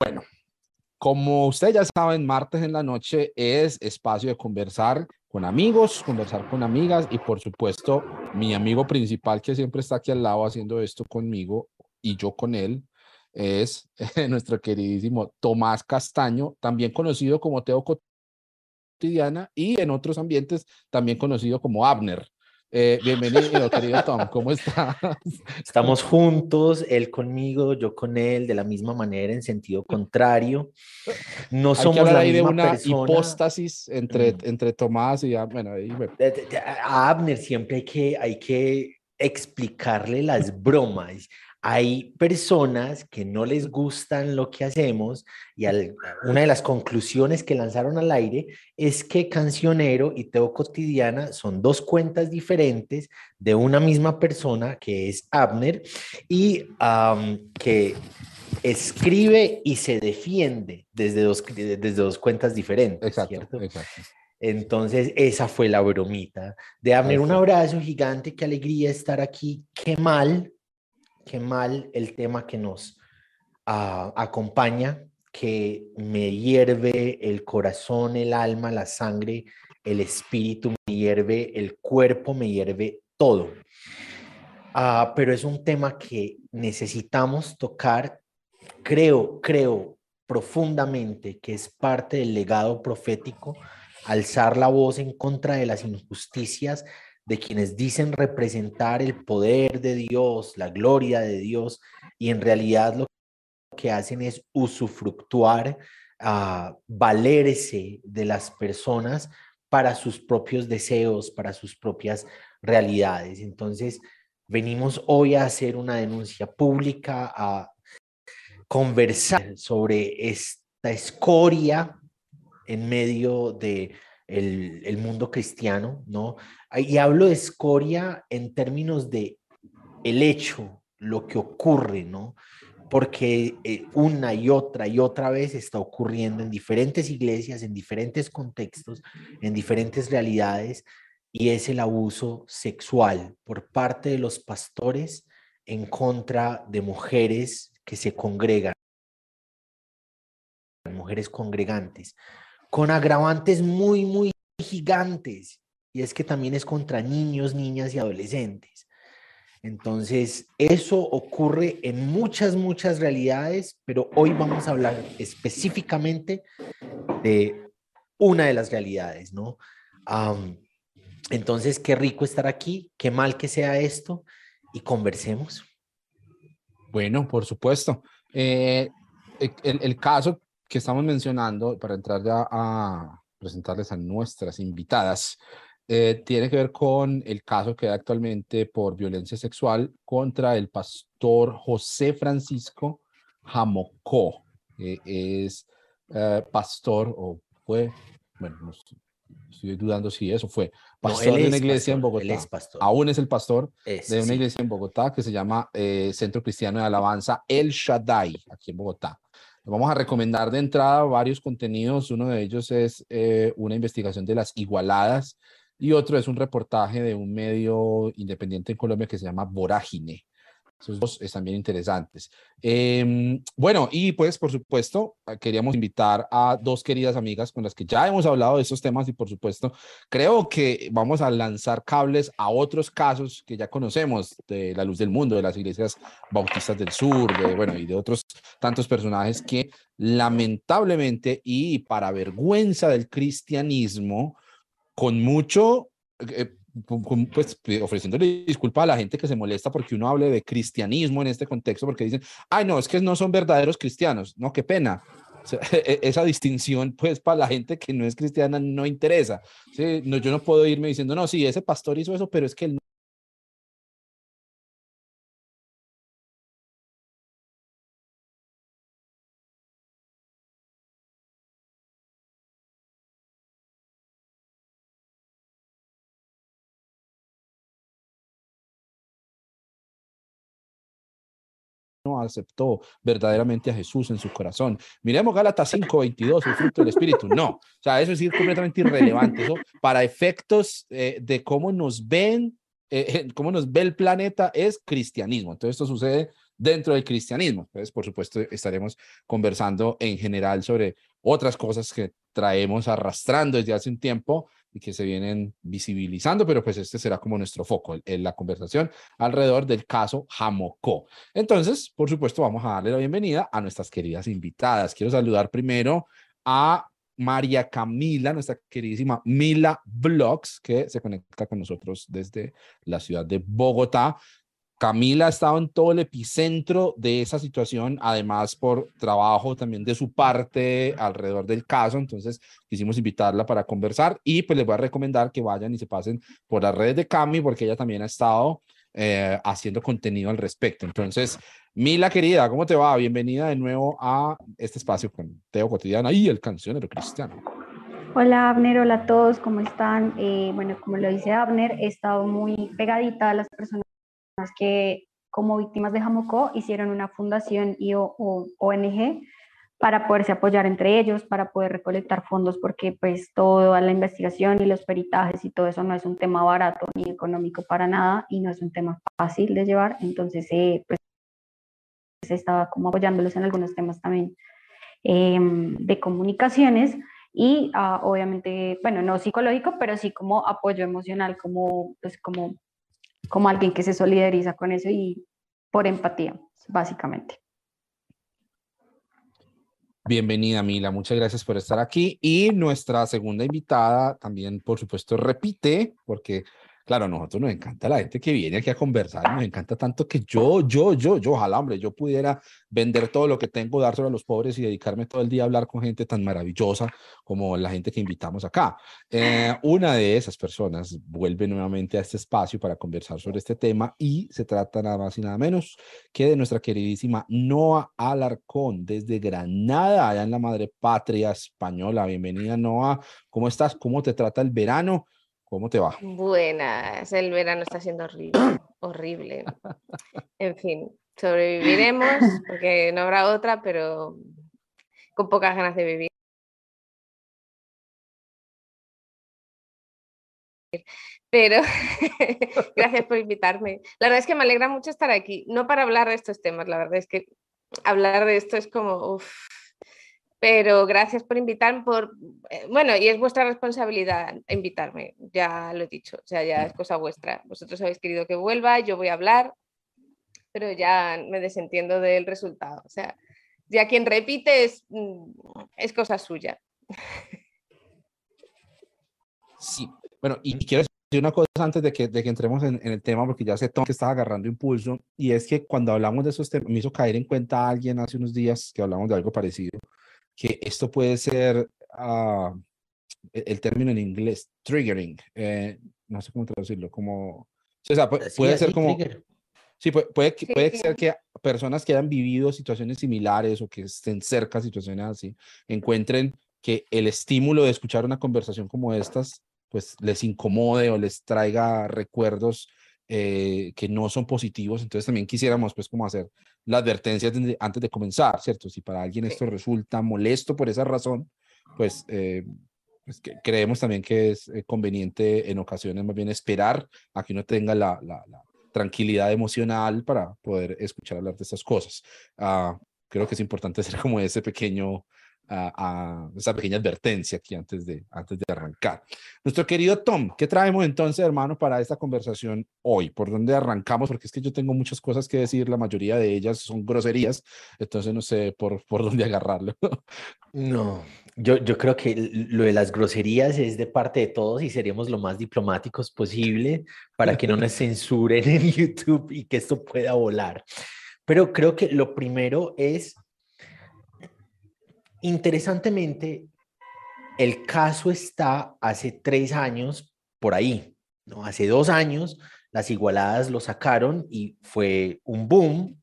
Bueno, como ustedes ya saben, martes en la noche es espacio de conversar con amigos, conversar con amigas y por supuesto mi amigo principal que siempre está aquí al lado haciendo esto conmigo y yo con él es nuestro queridísimo Tomás Castaño, también conocido como Teo Cotidiana y en otros ambientes también conocido como Abner. Eh, bienvenido, querido Tom, ¿cómo estás? Estamos juntos, él conmigo, yo con él, de la misma manera, en sentido contrario. No somos la misma una persona. hipóstasis entre, mm. entre Tomás y bueno, A Abner siempre hay que, hay que explicarle las bromas hay personas que no les gustan lo que hacemos y una de las conclusiones que lanzaron al aire es que Cancionero y Teo Cotidiana son dos cuentas diferentes de una misma persona que es Abner y que escribe y se defiende desde dos, desde dos cuentas diferentes. Exacto, exacto. Entonces, esa fue la bromita de Abner. Un abrazo gigante, qué alegría estar aquí. Qué mal qué mal el tema que nos ah, acompaña, que me hierve el corazón, el alma, la sangre, el espíritu, me hierve el cuerpo, me hierve todo. Ah, pero es un tema que necesitamos tocar. Creo, creo profundamente que es parte del legado profético, alzar la voz en contra de las injusticias de quienes dicen representar el poder de Dios, la gloria de Dios, y en realidad lo que hacen es usufructuar, a ah, valerse de las personas para sus propios deseos, para sus propias realidades. Entonces, venimos hoy a hacer una denuncia pública, a conversar sobre esta escoria en medio de el, mundo cristiano, ¿no? Y hablo de escoria en términos de el hecho, lo que ocurre, ¿no? Porque eh, una y otra y otra vez está ocurriendo en diferentes iglesias, en diferentes contextos, en diferentes realidades, y es el abuso sexual por parte de los pastores en contra de mujeres que se congregan, mujeres congregantes con agravantes muy, muy gigantes. Y es que también es contra niños, niñas y adolescentes. Entonces, eso ocurre en muchas, muchas realidades, pero hoy vamos a hablar específicamente de una de las realidades, ¿no? entonces, qué rico estar aquí, qué mal que sea esto, y conversemos. Bueno, por supuesto. Eh, el, el, caso que estamos mencionando, para entrar ya a presentarles a nuestras invitadas, eh, tiene que ver con el caso que hay actualmente por violencia sexual contra el pastor José Francisco Jamocó. es eh, pastor o fue, bueno, estoy dudando si eso fue, pastor de una iglesia en Bogotá. Aún es el pastor de una iglesia en Bogotá que se llama eh, Centro Cristiano de Alabanza El Shaddai, aquí en Bogotá. Vamos a recomendar de entrada varios contenidos. Uno de ellos es eh, una investigación de las igualadas y otro es un reportaje de un medio independiente en Colombia que se llama Vorágine. Esos dos están bien interesantes. Em, bueno, y pues por supuesto, ah, queríamos invitar a dos queridas amigas con las que ya hemos hablado de esos temas y por supuesto, creo que vamos a lanzar cables a otros casos que ya conocemos de la luz del mundo, de las iglesias bautistas del sur, de, bueno, y de otros tantos personajes que lamentablemente y para vergüenza del cristianismo, con mucho... Eh, pues ofreciéndole disculpa a la gente que se molesta porque uno hable de cristianismo en este contexto, porque dicen, ay, no, es que no son verdaderos cristianos. No, qué pena. E, e, esa distinción, pues, para la gente que no es cristiana no interesa. ¿sí? No, yo no puedo irme diciendo, no, sí, ese pastor hizo eso, pero es que él aceptó verdaderamente a Jesús en su corazón. Miremos Gálatas 5:22, el fruto del Espíritu. No, o sea, eso es completamente irrelevante. Eso para efectos eh, de cómo nos ven, eh, cómo nos ve el planeta, es cristianismo. Entonces, esto sucede dentro del cristianismo. Entonces, por supuesto, estaremos conversando en general sobre otras cosas que traemos arrastrando desde hace un tiempo y que se vienen visibilizando, pero pues este será como nuestro foco en la conversación alrededor del caso Jamocó. Entonces, por supuesto, vamos a darle la bienvenida a nuestras queridas invitadas. Quiero saludar primero a María Camila, nuestra queridísima Mila Blogs, que se conecta con nosotros desde la ciudad de Bogotá. Camila ha estado en todo el epicentro de esa situación, además por trabajo también de su parte alrededor del caso, entonces quisimos invitarla para conversar y pues les voy a recomendar que vayan y se pasen por las redes de Cami porque ella también ha estado eh, haciendo contenido al respecto. Entonces, Mila querida, ¿cómo te va? Bienvenida de nuevo a este espacio con Teo Cotidiana y el cancionero cristiano. Hola Abner, hola a todos, ¿cómo están? Eh, bueno, como lo dice Abner, he estado muy pegadita a las personas que como víctimas de Jamocó hicieron una fundación y o, ONG para poderse apoyar entre ellos, para poder recolectar fondos, porque pues toda la investigación y los peritajes y todo eso no es un tema barato ni económico para nada y no es un tema fácil de llevar, entonces eh, pues se estaba como apoyándolos en algunos temas también em, de comunicaciones y ah, obviamente, bueno, no psicológico, pero sí como apoyo emocional, como pues como como alguien que se solidariza con eso y por empatía, básicamente. Bienvenida, Mila. Muchas gracias por estar aquí. Y nuestra segunda invitada también, por supuesto, repite, porque Claro, a nosotros nos encanta la gente que viene aquí a conversar, nos encanta tanto que yo, yo, yo, yo, ojalá, hombre, yo pudiera vender todo lo que tengo, dárselo a los pobres y dedicarme todo el día a hablar con gente tan maravillosa como la gente que invitamos acá. Eh, una de esas personas vuelve nuevamente a este espacio para conversar sobre este tema y se trata nada más y nada menos que de nuestra queridísima Noa Alarcón desde Granada, allá en la madre patria española. Bienvenida, Noa. ¿Cómo estás? ¿Cómo te trata el verano? ¿Cómo te va? Buenas, el verano está siendo horrible, horrible. En fin, sobreviviremos porque no habrá otra, pero con pocas ganas de vivir. Pero gracias por invitarme. La verdad es que me alegra mucho estar aquí, no para hablar de estos temas, la verdad es que hablar de esto es como, uff, pero gracias por invitarme, por, eh, bueno, y es vuestra responsabilidad invitarme, ya lo he dicho, o sea, ya es cosa vuestra. Vosotros habéis querido que vuelva, yo voy a hablar, pero ya me desentiendo del resultado. O sea, ya quien repite es, mm, es cosa suya. Sí, bueno, y quiero decir una cosa antes de que, de que entremos en, el tema, porque ya sé que estaba agarrando impulso, y es que cuando hablamos de esos temas, me hizo caer en cuenta a alguien hace unos días que hablamos de algo parecido, que esto puede ser, uh, el término en inglés, triggering, eh, no sé cómo traducirlo, como, o sea, puede, ser como... Sí, puede, puede, puede ser que personas que hayan vivido situaciones similares o que estén cerca de situaciones así, encuentren que el estímulo de escuchar una conversación como estas, pues les incomode o les traiga recuerdos eh, que no son positivos. Entonces también quisiéramos pues como hacer la advertencia antes de comenzar, ¿cierto? Si para alguien esto resulta molesto por esa razón, pues, eh, pues creemos también que es eh, conveniente en ocasiones más bien esperar a que uno tenga la, la, tranquilidad emocional para poder escuchar hablar de estas cosas. Uh, creo que es importante hacer como ese pequeño a, esa pequeña advertencia aquí antes de, antes de arrancar. Nuestro querido Tom, ¿qué traemos entonces, hermano, para esta conversación hoy? ¿Por dónde arrancamos? Porque es que yo tengo muchas cosas que decir, la mayoría de ellas son groserías, entonces no sé por, por dónde agarrarlo. No, yo, yo creo que lo de las groserías es de parte de todos y seríamos lo más diplomáticos posible para que no nos censuren en YouTube y que esto pueda volar. Pero creo que lo primero es Interesantemente, el caso está hace tres años por ahí, ¿no? Hace dos años las igualadas lo sacaron y fue un boom,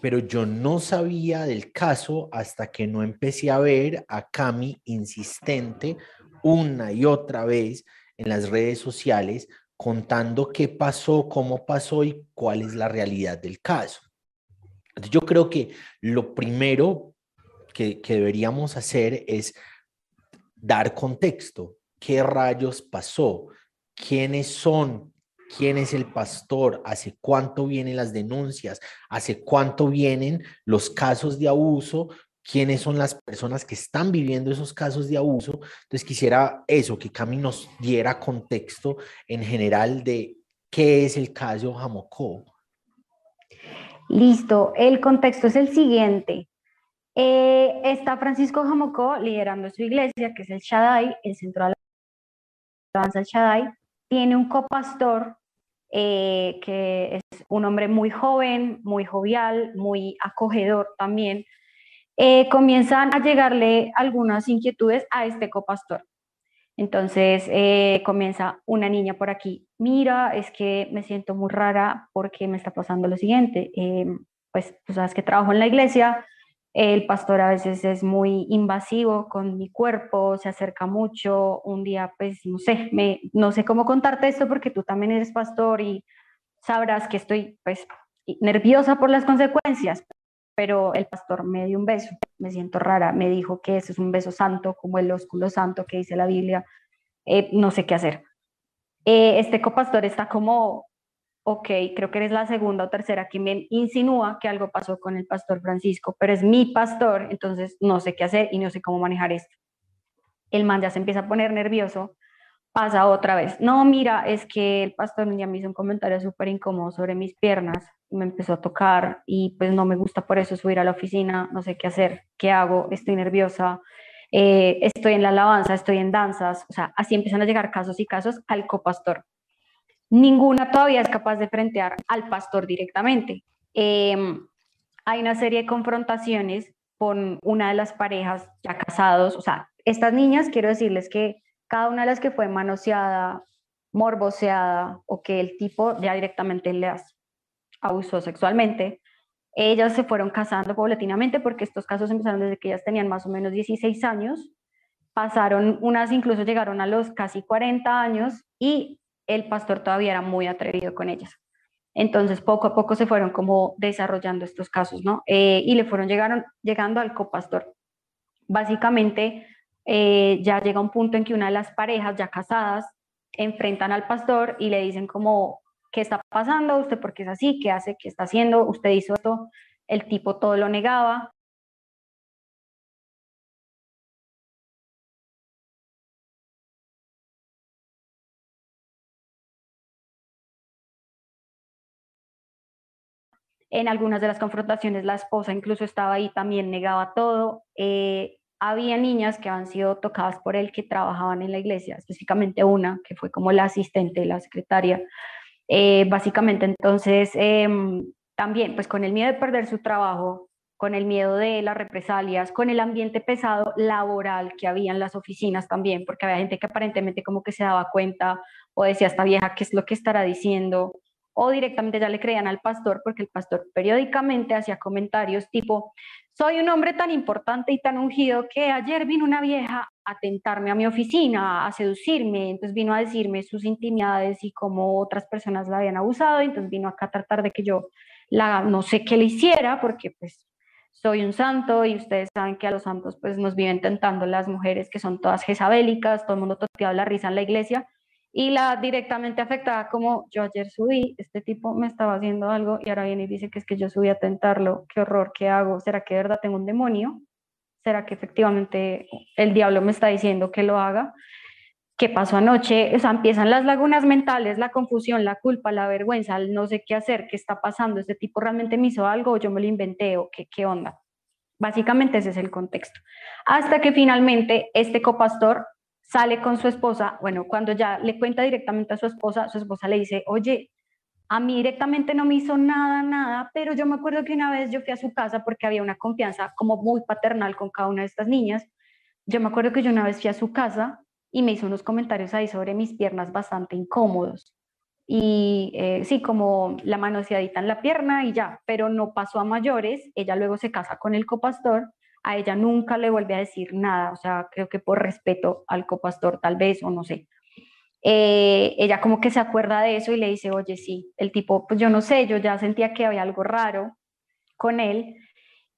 pero yo no sabía del caso hasta que no empecé a ver a Cami insistente una y otra vez en las redes sociales contando qué pasó, cómo pasó y cuál es la realidad del caso. Yo creo que lo primero que, deberíamos hacer es dar contexto. ¿Qué rayos pasó? ¿Quiénes son quién es el pastor, hace cuánto vienen las denuncias, hace cuánto vienen los casos de abuso, quiénes son las personas que están viviendo esos casos de abuso. Entonces quisiera eso, que Cami nos diera contexto en general de qué es el caso Jamocó. Listo, el contexto es el siguiente. Eh, está Francisco Jamocó liderando su iglesia, que es el Shaddai, el centro de la alabanza Shaddai. Tiene un copastor eh, que es un hombre muy joven, muy jovial, muy acogedor también. Eh, comienzan a llegarle algunas inquietudes a este copastor. Entonces eh, comienza una niña por aquí, mira, es que me siento muy rara porque me está pasando lo siguiente, pues tú sabes que trabajo en la iglesia, el pastor a veces es muy invasivo con mi cuerpo, se acerca mucho. Un día, pues, no sé, me, no sé cómo contarte esto porque tú también eres pastor y sabrás que estoy, pues, nerviosa por las consecuencias. Pero el pastor me dio un beso, me siento rara, me dijo que ese es un beso santo, como el ósculo santo que dice la Biblia. Eh, no sé qué hacer. Eh, este copastor está como ok, creo que eres la segunda o tercera que me insinúa que algo pasó con el pastor Francisco, pero es mi pastor, entonces no sé qué hacer y no sé cómo manejar esto. El man ya se empieza a poner nervioso, pasa otra vez. No, mira, es que el pastor un día me hizo un comentario súper incómodo sobre mis piernas, me empezó a tocar y pues no me gusta por eso subir a la oficina, no sé qué hacer, qué hago, estoy nerviosa, eh, estoy en la alabanza, estoy en danzas, o sea, así empiezan a llegar casos y casos al copastor ninguna todavía es capaz de frentear al pastor directamente. Em, hay una serie de confrontaciones con una de las parejas ya casados, o sea, estas niñas, quiero decirles que cada una de las que fue manoseada, morboseada o que el tipo ya directamente las abusó sexualmente, ellas se fueron casando paulatinamente porque estos casos empezaron desde que ellas tenían más o menos 16 años, pasaron, unas incluso llegaron a los casi 40 años y el pastor todavía era muy atrevido con ellas. Entonces, poco a poco se fueron como desarrollando estos casos, ¿no? Eh, y le fueron llegaron, llegando al copastor. Básicamente, eh, ya llega un punto en que una de las parejas ya casadas enfrentan al pastor y le dicen como, ¿qué está pasando? ¿Usted por qué es así? ¿Qué hace? ¿Qué está haciendo? ¿Usted hizo esto? El tipo todo lo negaba. En algunas de las confrontaciones la esposa incluso estaba ahí, también negaba todo. Eh, había niñas que han sido tocadas por él que trabajaban en la iglesia, específicamente una que fue como la asistente, la secretaria. Eh, básicamente entonces em, también pues con el miedo de perder su trabajo, con el miedo de las represalias, con el ambiente pesado laboral que había en las oficinas también, porque había gente que aparentemente como que se daba cuenta o decía esta vieja qué es lo que estará diciendo, o directamente ya le creían al pastor porque el pastor periódicamente hacía comentarios tipo, soy un hombre tan importante y tan ungido que ayer vino una vieja a tentarme a mi oficina, a seducirme, entonces vino a decirme sus intimidades y cómo otras personas la habían abusado, entonces vino acá a tratar de que yo la, no sé qué le hiciera porque pues soy un santo y ustedes saben que a los santos pues nos viven tentando las mujeres que son todas jezabélicas, todo el mundo toteado la risa en la iglesia, y la directamente afectada como yo ayer subí, este tipo me estaba haciendo algo y ahora viene y dice que es que yo subí a tentarlo, qué horror, qué hago, ¿será que de verdad tengo un demonio? ¿Será que efectivamente el diablo me está diciendo que lo haga? ¿Qué pasó anoche? O sea, empiezan las lagunas mentales, la confusión, la culpa, la vergüenza, el no sé qué hacer, qué está pasando, este tipo realmente me hizo algo o yo me lo inventé o qué, qué onda. Básicamente ese es el contexto. Hasta que finalmente este copastor sale con su esposa, bueno, cuando ya le cuenta directamente a su esposa, su esposa le dice, oye, a mí directamente no me hizo nada, nada, pero yo me acuerdo que una vez yo fui a su casa porque había una confianza como muy paternal con cada una de estas niñas. Yo me acuerdo que yo una vez fui a su casa y me hizo unos comentarios ahí sobre mis piernas bastante incómodos. Y eh, sí, como la manoseadita en la pierna y ya, pero no pasó a mayores. Ella luego se casa con el copastor a ella nunca le vuelve a decir nada, o sea, creo que por respeto al copastor tal vez, o no sé. Eh, ella como que se acuerda de eso y le dice, oye, sí, el tipo, pues yo no sé, yo ya sentía que había algo raro con él.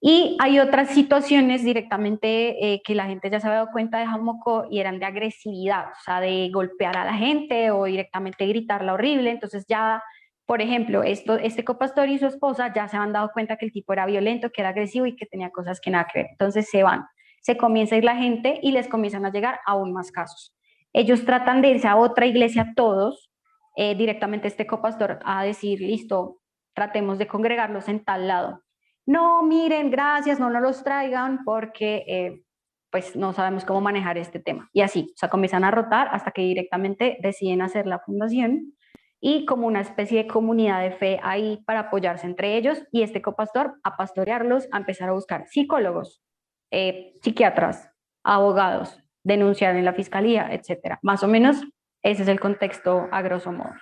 Y hay otras situaciones directamente eh, que la gente ya se había dado cuenta de Jamoco y eran de agresividad, o sea, de golpear a la gente o directamente gritarla horrible. Entonces ya, por ejemplo, esto, este copastor y su esposa ya se han dado cuenta que el tipo era violento, que era agresivo y que tenía cosas que nada que. Entonces se van, se comienza a ir la gente y les comienzan a llegar aún más casos. Ellos tratan de irse a otra iglesia todos, eh, directamente este copastor a decir, listo, tratemos de congregarlos en tal lado no, miren, gracias, no nos los traigan porque eh, pues no sabemos cómo manejar este tema. Y así, o sea, comienzan a rotar hasta que directamente deciden hacer la fundación y como una especie de comunidad de fe ahí para apoyarse entre ellos y este copastor a pastorearlos, a empezar a buscar psicólogos, eh, psiquiatras, abogados, denunciar en la fiscalía, etcétera. Más o menos ese es el contexto a grosso modo.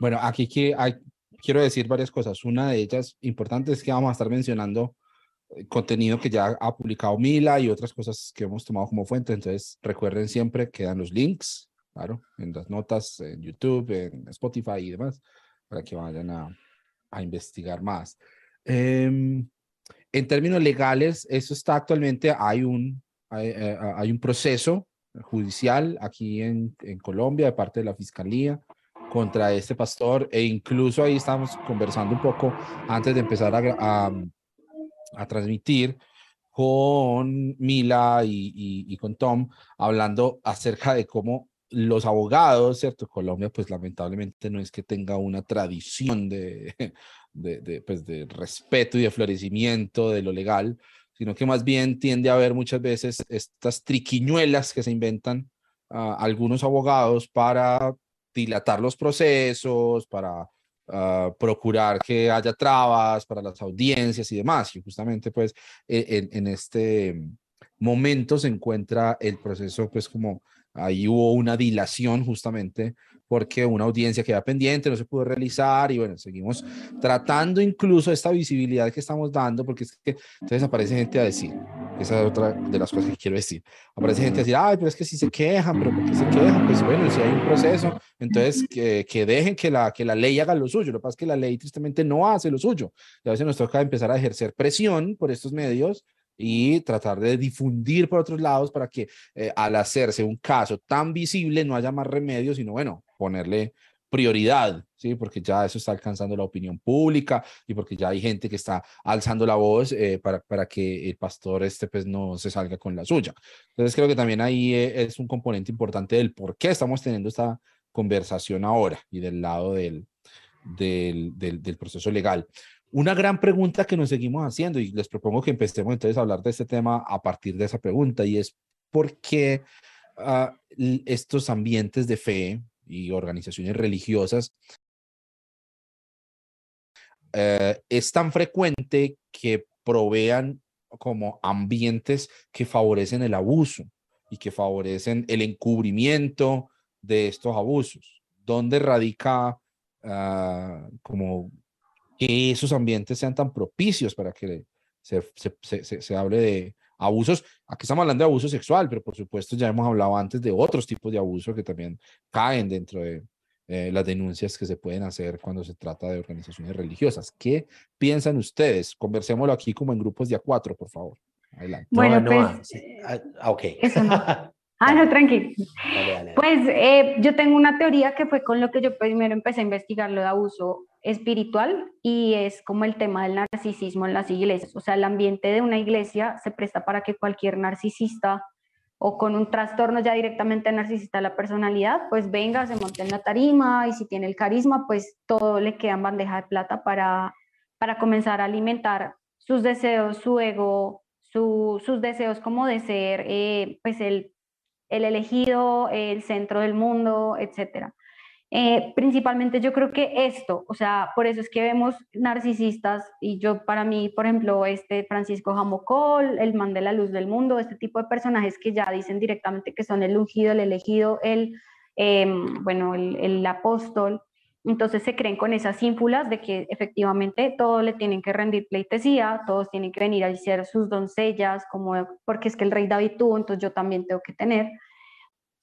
Bueno, aquí quiero decir varias cosas. Una de ellas importante es que vamos a estar mencionando contenido que ya ha publicado Mila y otras cosas que hemos tomado como fuente. Entonces, recuerden siempre que dan los links, claro, en las notas, en YouTube, en Spotify y demás, para que vayan a, a investigar más. Em, en términos legales, eso está actualmente, hay un, hay, eh, hay un proceso judicial aquí en, en Colombia de parte de la Fiscalía contra este pastor e incluso ahí estamos conversando un poco antes de empezar a, a, transmitir con Mila y, con Tom hablando acerca de cómo los abogados, ¿cierto? Colombia pues lamentablemente no es que tenga una tradición de, de, pues, de respeto y de florecimiento de lo legal, sino que más bien tiende a haber muchas veces estas triquiñuelas que se inventan uh, algunos abogados para dilatar los procesos, para ah, procurar que haya trabas para las audiencias y demás. Y justamente pues e, en, este momento se encuentra el proceso pues como ahí hubo una dilación justamente porque una audiencia queda pendiente, no se pudo realizar y bueno, seguimos tratando incluso esta visibilidad que estamos dando porque es que entonces aparece gente a decir, esa es otra de las cosas que quiero decir, aparece gente a decir, ay, pero es que si se quejan, pero ¿por qué se quejan? Pues bueno, si hay un proceso, entonces que, que dejen que la, que la ley haga lo suyo, lo que pasa es que la ley tristemente no hace lo suyo. Y a veces nos toca empezar a ejercer presión por estos medios y tratar de difundir por otros lados para que eh, al hacerse un caso tan visible no haya más remedio, sino bueno, ponerle prioridad, ¿sí? Porque ya eso está alcanzando la opinión pública y porque ya hay gente que está alzando la voz eh, para, para que el pastor este pues no se salga con la suya. Entonces creo que también ahí eh, es un componente importante del por qué estamos teniendo esta conversación ahora y del lado del, del, del, del proceso legal. Una gran pregunta que nos seguimos haciendo y les propongo que empecemos entonces a hablar de este tema a partir de esa pregunta y es por qué uh, estos ambientes de fe y organizaciones religiosas uh, es tan frecuente que provean como ambientes que favorecen el abuso y que favorecen el encubrimiento de estos abusos. ¿Dónde radica uh, como que esos ambientes sean tan propicios para que se, se, hable de abusos. Aquí estamos hablando de abuso sexual, pero por supuesto ya hemos hablado antes de otros tipos de abuso que también caen dentro de eh, las denuncias que se pueden hacer cuando se trata de organizaciones religiosas. ¿Qué piensan ustedes? Conversémoslo aquí como en grupos de a cuatro, por favor. Adelante. Bueno, no, no, pues, ah, ah, ok. Eso no. Ah, no, tranquilo. Pues eh, yo tengo una teoría que fue con lo que yo primero empecé a investigar lo de abuso espiritual y es como el tema del narcisismo en las iglesias. O sea, el ambiente de una iglesia se presta para que cualquier narcisista o con un trastorno ya directamente narcisista de la personalidad, pues venga, se monte en la tarima y si tiene el carisma, pues todo le queda en bandeja de plata para, para comenzar a alimentar sus deseos, su ego, sus deseos como de ser eh, pues el, el elegido, el centro del mundo, etcétera. Eh, principalmente yo creo que esto, o sea, por eso es que vemos narcisistas y yo para mí, por ejemplo, este Francisco Jamocol, el man de la luz del mundo, este tipo de personajes que ya dicen directamente que son el ungido, el elegido, el, em, bueno, el, apóstol, entonces se creen con esas ínfulas de que efectivamente todos le tienen que rendir pleitesía, todos tienen que venir a ser sus doncellas, como porque es que el rey David tuvo, entonces yo también tengo que tener.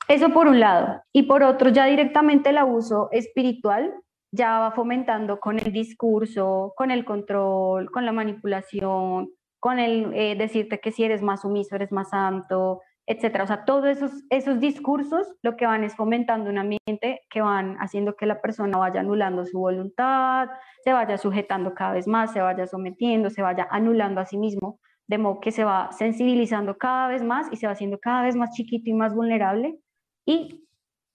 Eso por un lado. Y por otro, ya directamente el abuso espiritual ya va fomentando con el discurso, con el control, con la manipulación, con el eh, decirte que si eres más sumiso, eres más santo, etcétera. O sea, todos esos, esos discursos lo que van es fomentando un ambiente que van haciendo que la persona vaya anulando su voluntad, se vaya sujetando cada vez más, se vaya sometiendo, se vaya anulando a sí mismo, de modo que se va sensibilizando cada vez más y se va haciendo cada vez más chiquito y más vulnerable. Y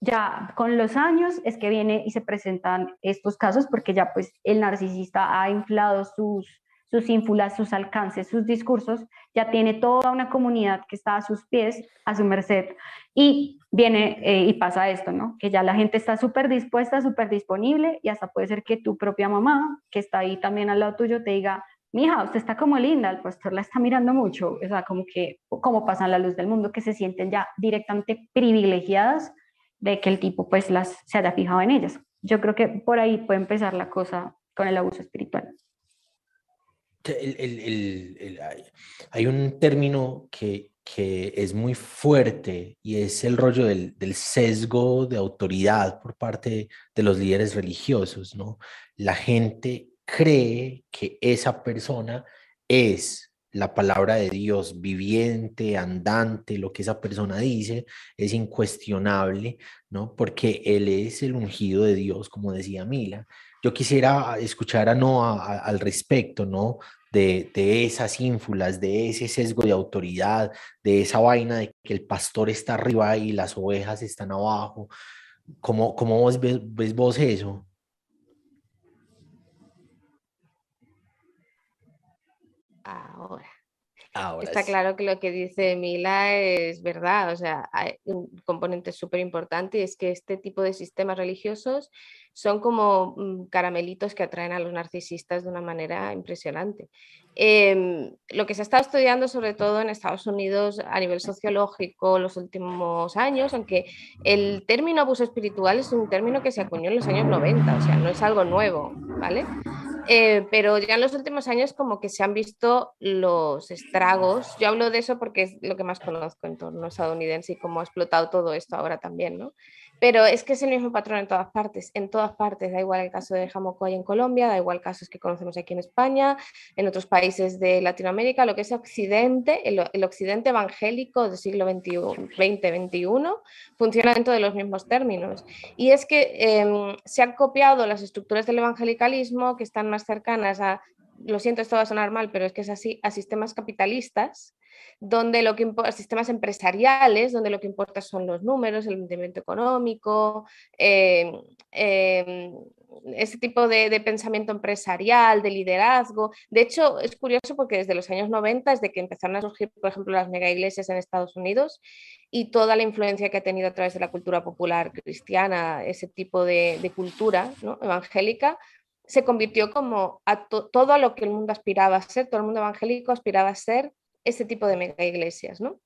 ya con los años es que viene y se presentan estos casos porque ya pues el narcisista ha inflado sus sus ínfulas, sus alcances, sus discursos, ya tiene toda una comunidad que está a sus pies, a su merced. Y viene eh, y pasa esto, ¿no? Que ya la gente está súper dispuesta, súper disponible y hasta puede ser que tu propia mamá, que está ahí también al lado tuyo, te diga, mija, usted está como linda, el pastor la está mirando mucho, o sea, como que, como pasan la luz del mundo, que se sienten ya directamente privilegiadas de que el tipo pues las se haya fijado en ellas. Yo creo que por ahí puede empezar la cosa con el abuso espiritual hay un término que, es muy fuerte y es el rollo del, sesgo de autoridad por parte de los líderes religiosos, ¿no? La gente cree que esa persona es la palabra de Dios viviente, andante, lo que esa persona dice es incuestionable, ¿no? Porque Él es el ungido de Dios, como decía Mila. Yo quisiera escuchar a Noah al respecto, ¿no? De, esas ínfulas, de ese sesgo de autoridad, de esa vaina de que el pastor está arriba y las ovejas están abajo. ¿Cómo, cómo vos ves, ves vos eso? Ahora. Está claro que lo que dice Mila es verdad, o sea, hay un componente súper importante y es que este tipo de sistemas religiosos son como mm, caramelitos que atraen a los narcisistas de una manera impresionante. Em, lo que se está estudiando sobre todo en Estados Unidos a nivel sociológico los últimos años, aunque el término abuso espiritual es un término que se acuñó en los años 90, o sea, no es algo nuevo, ¿vale? Eh, pero ya en los últimos años como que se han visto los estragos. Yo hablo de eso porque es lo que más conozco en torno estadounidense y cómo ha explotado todo esto ahora también, ¿no? Pero es que es el mismo patrón en todas partes, en todas partes, da igual el caso de Jamocoy en Colombia, da igual casos que conocemos aquí en España, en otros países de Latinoamérica, lo que es Occidente, el, Occidente evangélico del siglo XX-XXI, funciona dentro de los mismos términos. Y es que em, se han copiado las estructuras del evangelicalismo que están más cercanas a lo siento, esto va a sonar mal, pero es que es así, a sistemas capitalistas, donde lo que importa, sistemas empresariales, donde lo que importa son los números, el rendimiento económico, eh, em, ese tipo de, pensamiento empresarial, de liderazgo. De hecho, es curioso porque desde los años 90, desde que empezaron a surgir, por ejemplo, las mega iglesias en Estados Unidos y toda la influencia que ha tenido a través de la cultura popular cristiana, ese tipo de, cultura evangélica, se convirtió como a todo a lo que el mundo aspiraba a ser, todo el mundo evangélico aspiraba a ser ese tipo de mega iglesias, ¿no?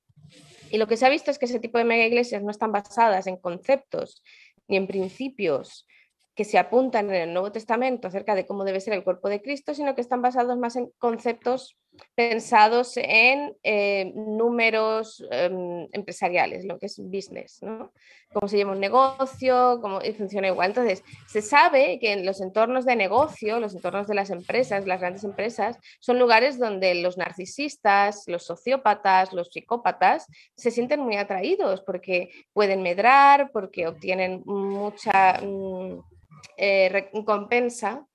Y lo que se ha visto es que ese tipo de mega iglesias no están basadas en conceptos ni en principios que se apuntan en el Nuevo Testamento acerca de cómo debe ser el cuerpo de Cristo, sino que están basados más en conceptos pensados en eh, números em, empresariales, lo que es business, ¿no? Cómo se llama un negocio, cómo funciona igual. Entonces, se sabe que en los entornos de negocio, los entornos de las empresas, las grandes empresas, son lugares donde los narcisistas, los sociópatas, los psicópatas se sienten muy atraídos porque pueden medrar, porque obtienen mucha... Mm, eh, recompensa,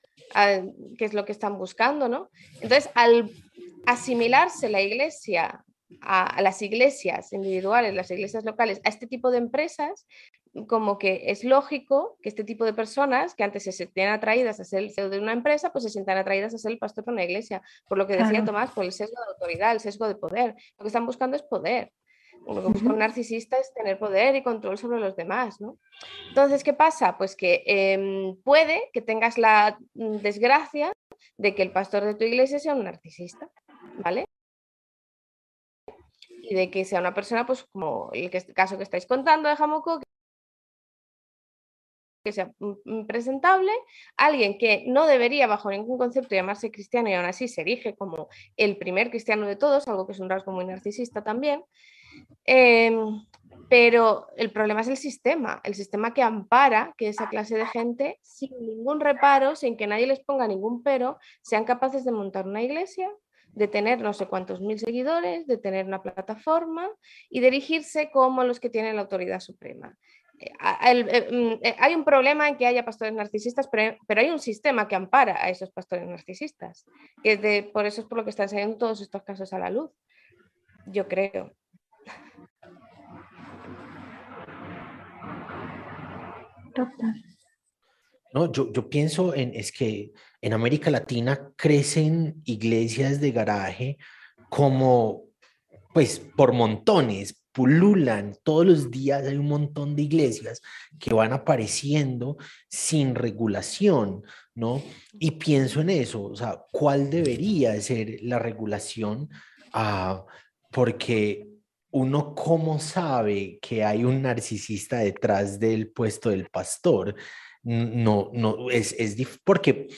que es lo que están buscando, ¿no? Entonces, al asimilarse la iglesia a, las iglesias individuales, las iglesias locales, a este tipo de empresas, como que es lógico que este tipo de personas que antes se sentían atraídas a ser el CEO de una empresa, pues se sientan atraídas a ser el pastor de una iglesia, por lo que decía Tomás, por el sesgo de autoridad, el sesgo de poder. Lo que están buscando es poder. Lo que busca un narcisista es tener poder y control sobre los demás, ¿no? Entonces, ¿qué pasa? Pues que em, puede que tengas la mm, desgracia de que el pastor de tu iglesia sea un narcisista, ¿vale? Y de que sea una persona, pues como el caso que estáis contando de Jamoko, que sea presentable, alguien que no debería bajo ningún concepto llamarse cristiano y aún así se erige como el primer cristiano de todos, algo que es un rasgo muy narcisista también, Em, pero el problema es el sistema, el sistema que ampara que esa clase de gente, sin ningún reparo, sin que nadie les ponga ningún pero, sean capaces de montar una iglesia, de tener no sé cuántos mil seguidores, de tener una plataforma y dirigirse como los que tienen la autoridad suprema. Eh, eh, mm, eh, hay un problema en que haya pastores narcisistas, pero, hay un sistema que ampara a esos pastores narcisistas, que por eso es por lo que están saliendo todos estos casos a la luz, yo creo. No, yo, yo pienso en, es que en América Latina crecen iglesias de garaje como, pues, por montones, pululan, todos los días hay un montón de iglesias que van apareciendo sin regulación, ¿no? Y pienso en eso, o sea, ¿cuál debería ser la regulación? Ah, porque uno cómo sabe que hay un narcisista detrás del puesto del pastor. No, no, es, es porque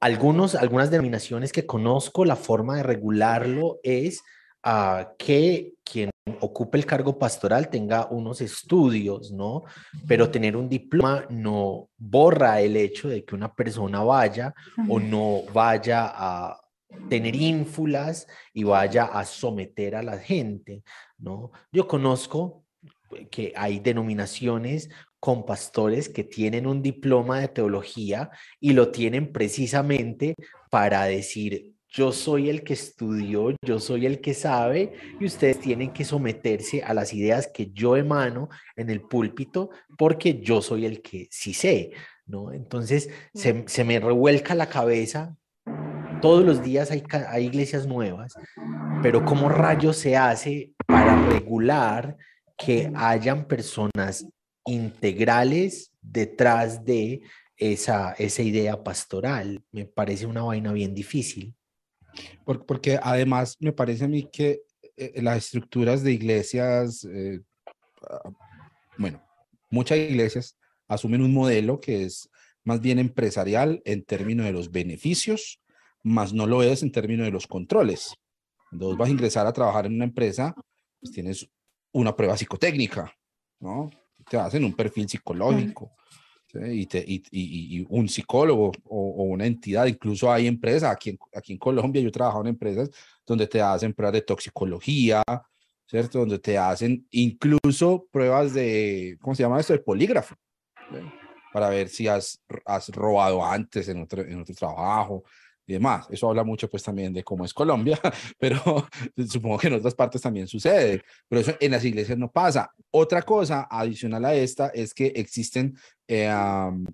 algunos, algunas denominaciones que conozco, la forma de regularlo es uh, que quien ocupe el cargo pastoral tenga unos estudios, ¿no? Pero tener un diploma no borra el hecho de que una persona vaya o no vaya a tener ínfulas y vaya a someter a la gente, ¿no? Yo conozco que hay denominaciones con pastores que tienen un diploma de teología y lo tienen precisamente para decir, yo soy el que estudió, yo soy el que sabe y ustedes tienen que someterse a las ideas que yo emano en el púlpito porque yo soy el que sí sé, ¿no? Entonces se, se me revuelca la cabeza todos los días hay, hay iglesias nuevas, pero ¿cómo rayos se hace para regular que hayan personas integrales detrás de esa, esa idea pastoral? Me parece una vaina bien difícil. Porque además me parece a mí que eh, las estructuras de iglesias, eh, ah, bueno, muchas iglesias asumen un modelo que es más bien empresarial en términos de los beneficios más no lo es en términos de los controles. Cuando vas a ingresar a trabajar en una empresa, pues tienes una prueba psicotécnica, ¿no? Te hacen un perfil psicológico y, te, y, y, un psicólogo o, una entidad, incluso hay empresas, aquí en, aquí en Colombia yo he trabajado en empresas donde te hacen pruebas de toxicología, ¿cierto? Donde te hacen incluso pruebas de, ¿cómo se llama esto? De polígrafo, para ver si has, has robado antes en otro, en otro trabajo, y demás. Eso habla mucho pues también de cómo es Colombia, pero supongo que en otras partes también sucede, pero eso en las iglesias no pasa. Otra cosa adicional a esta es que existen eh,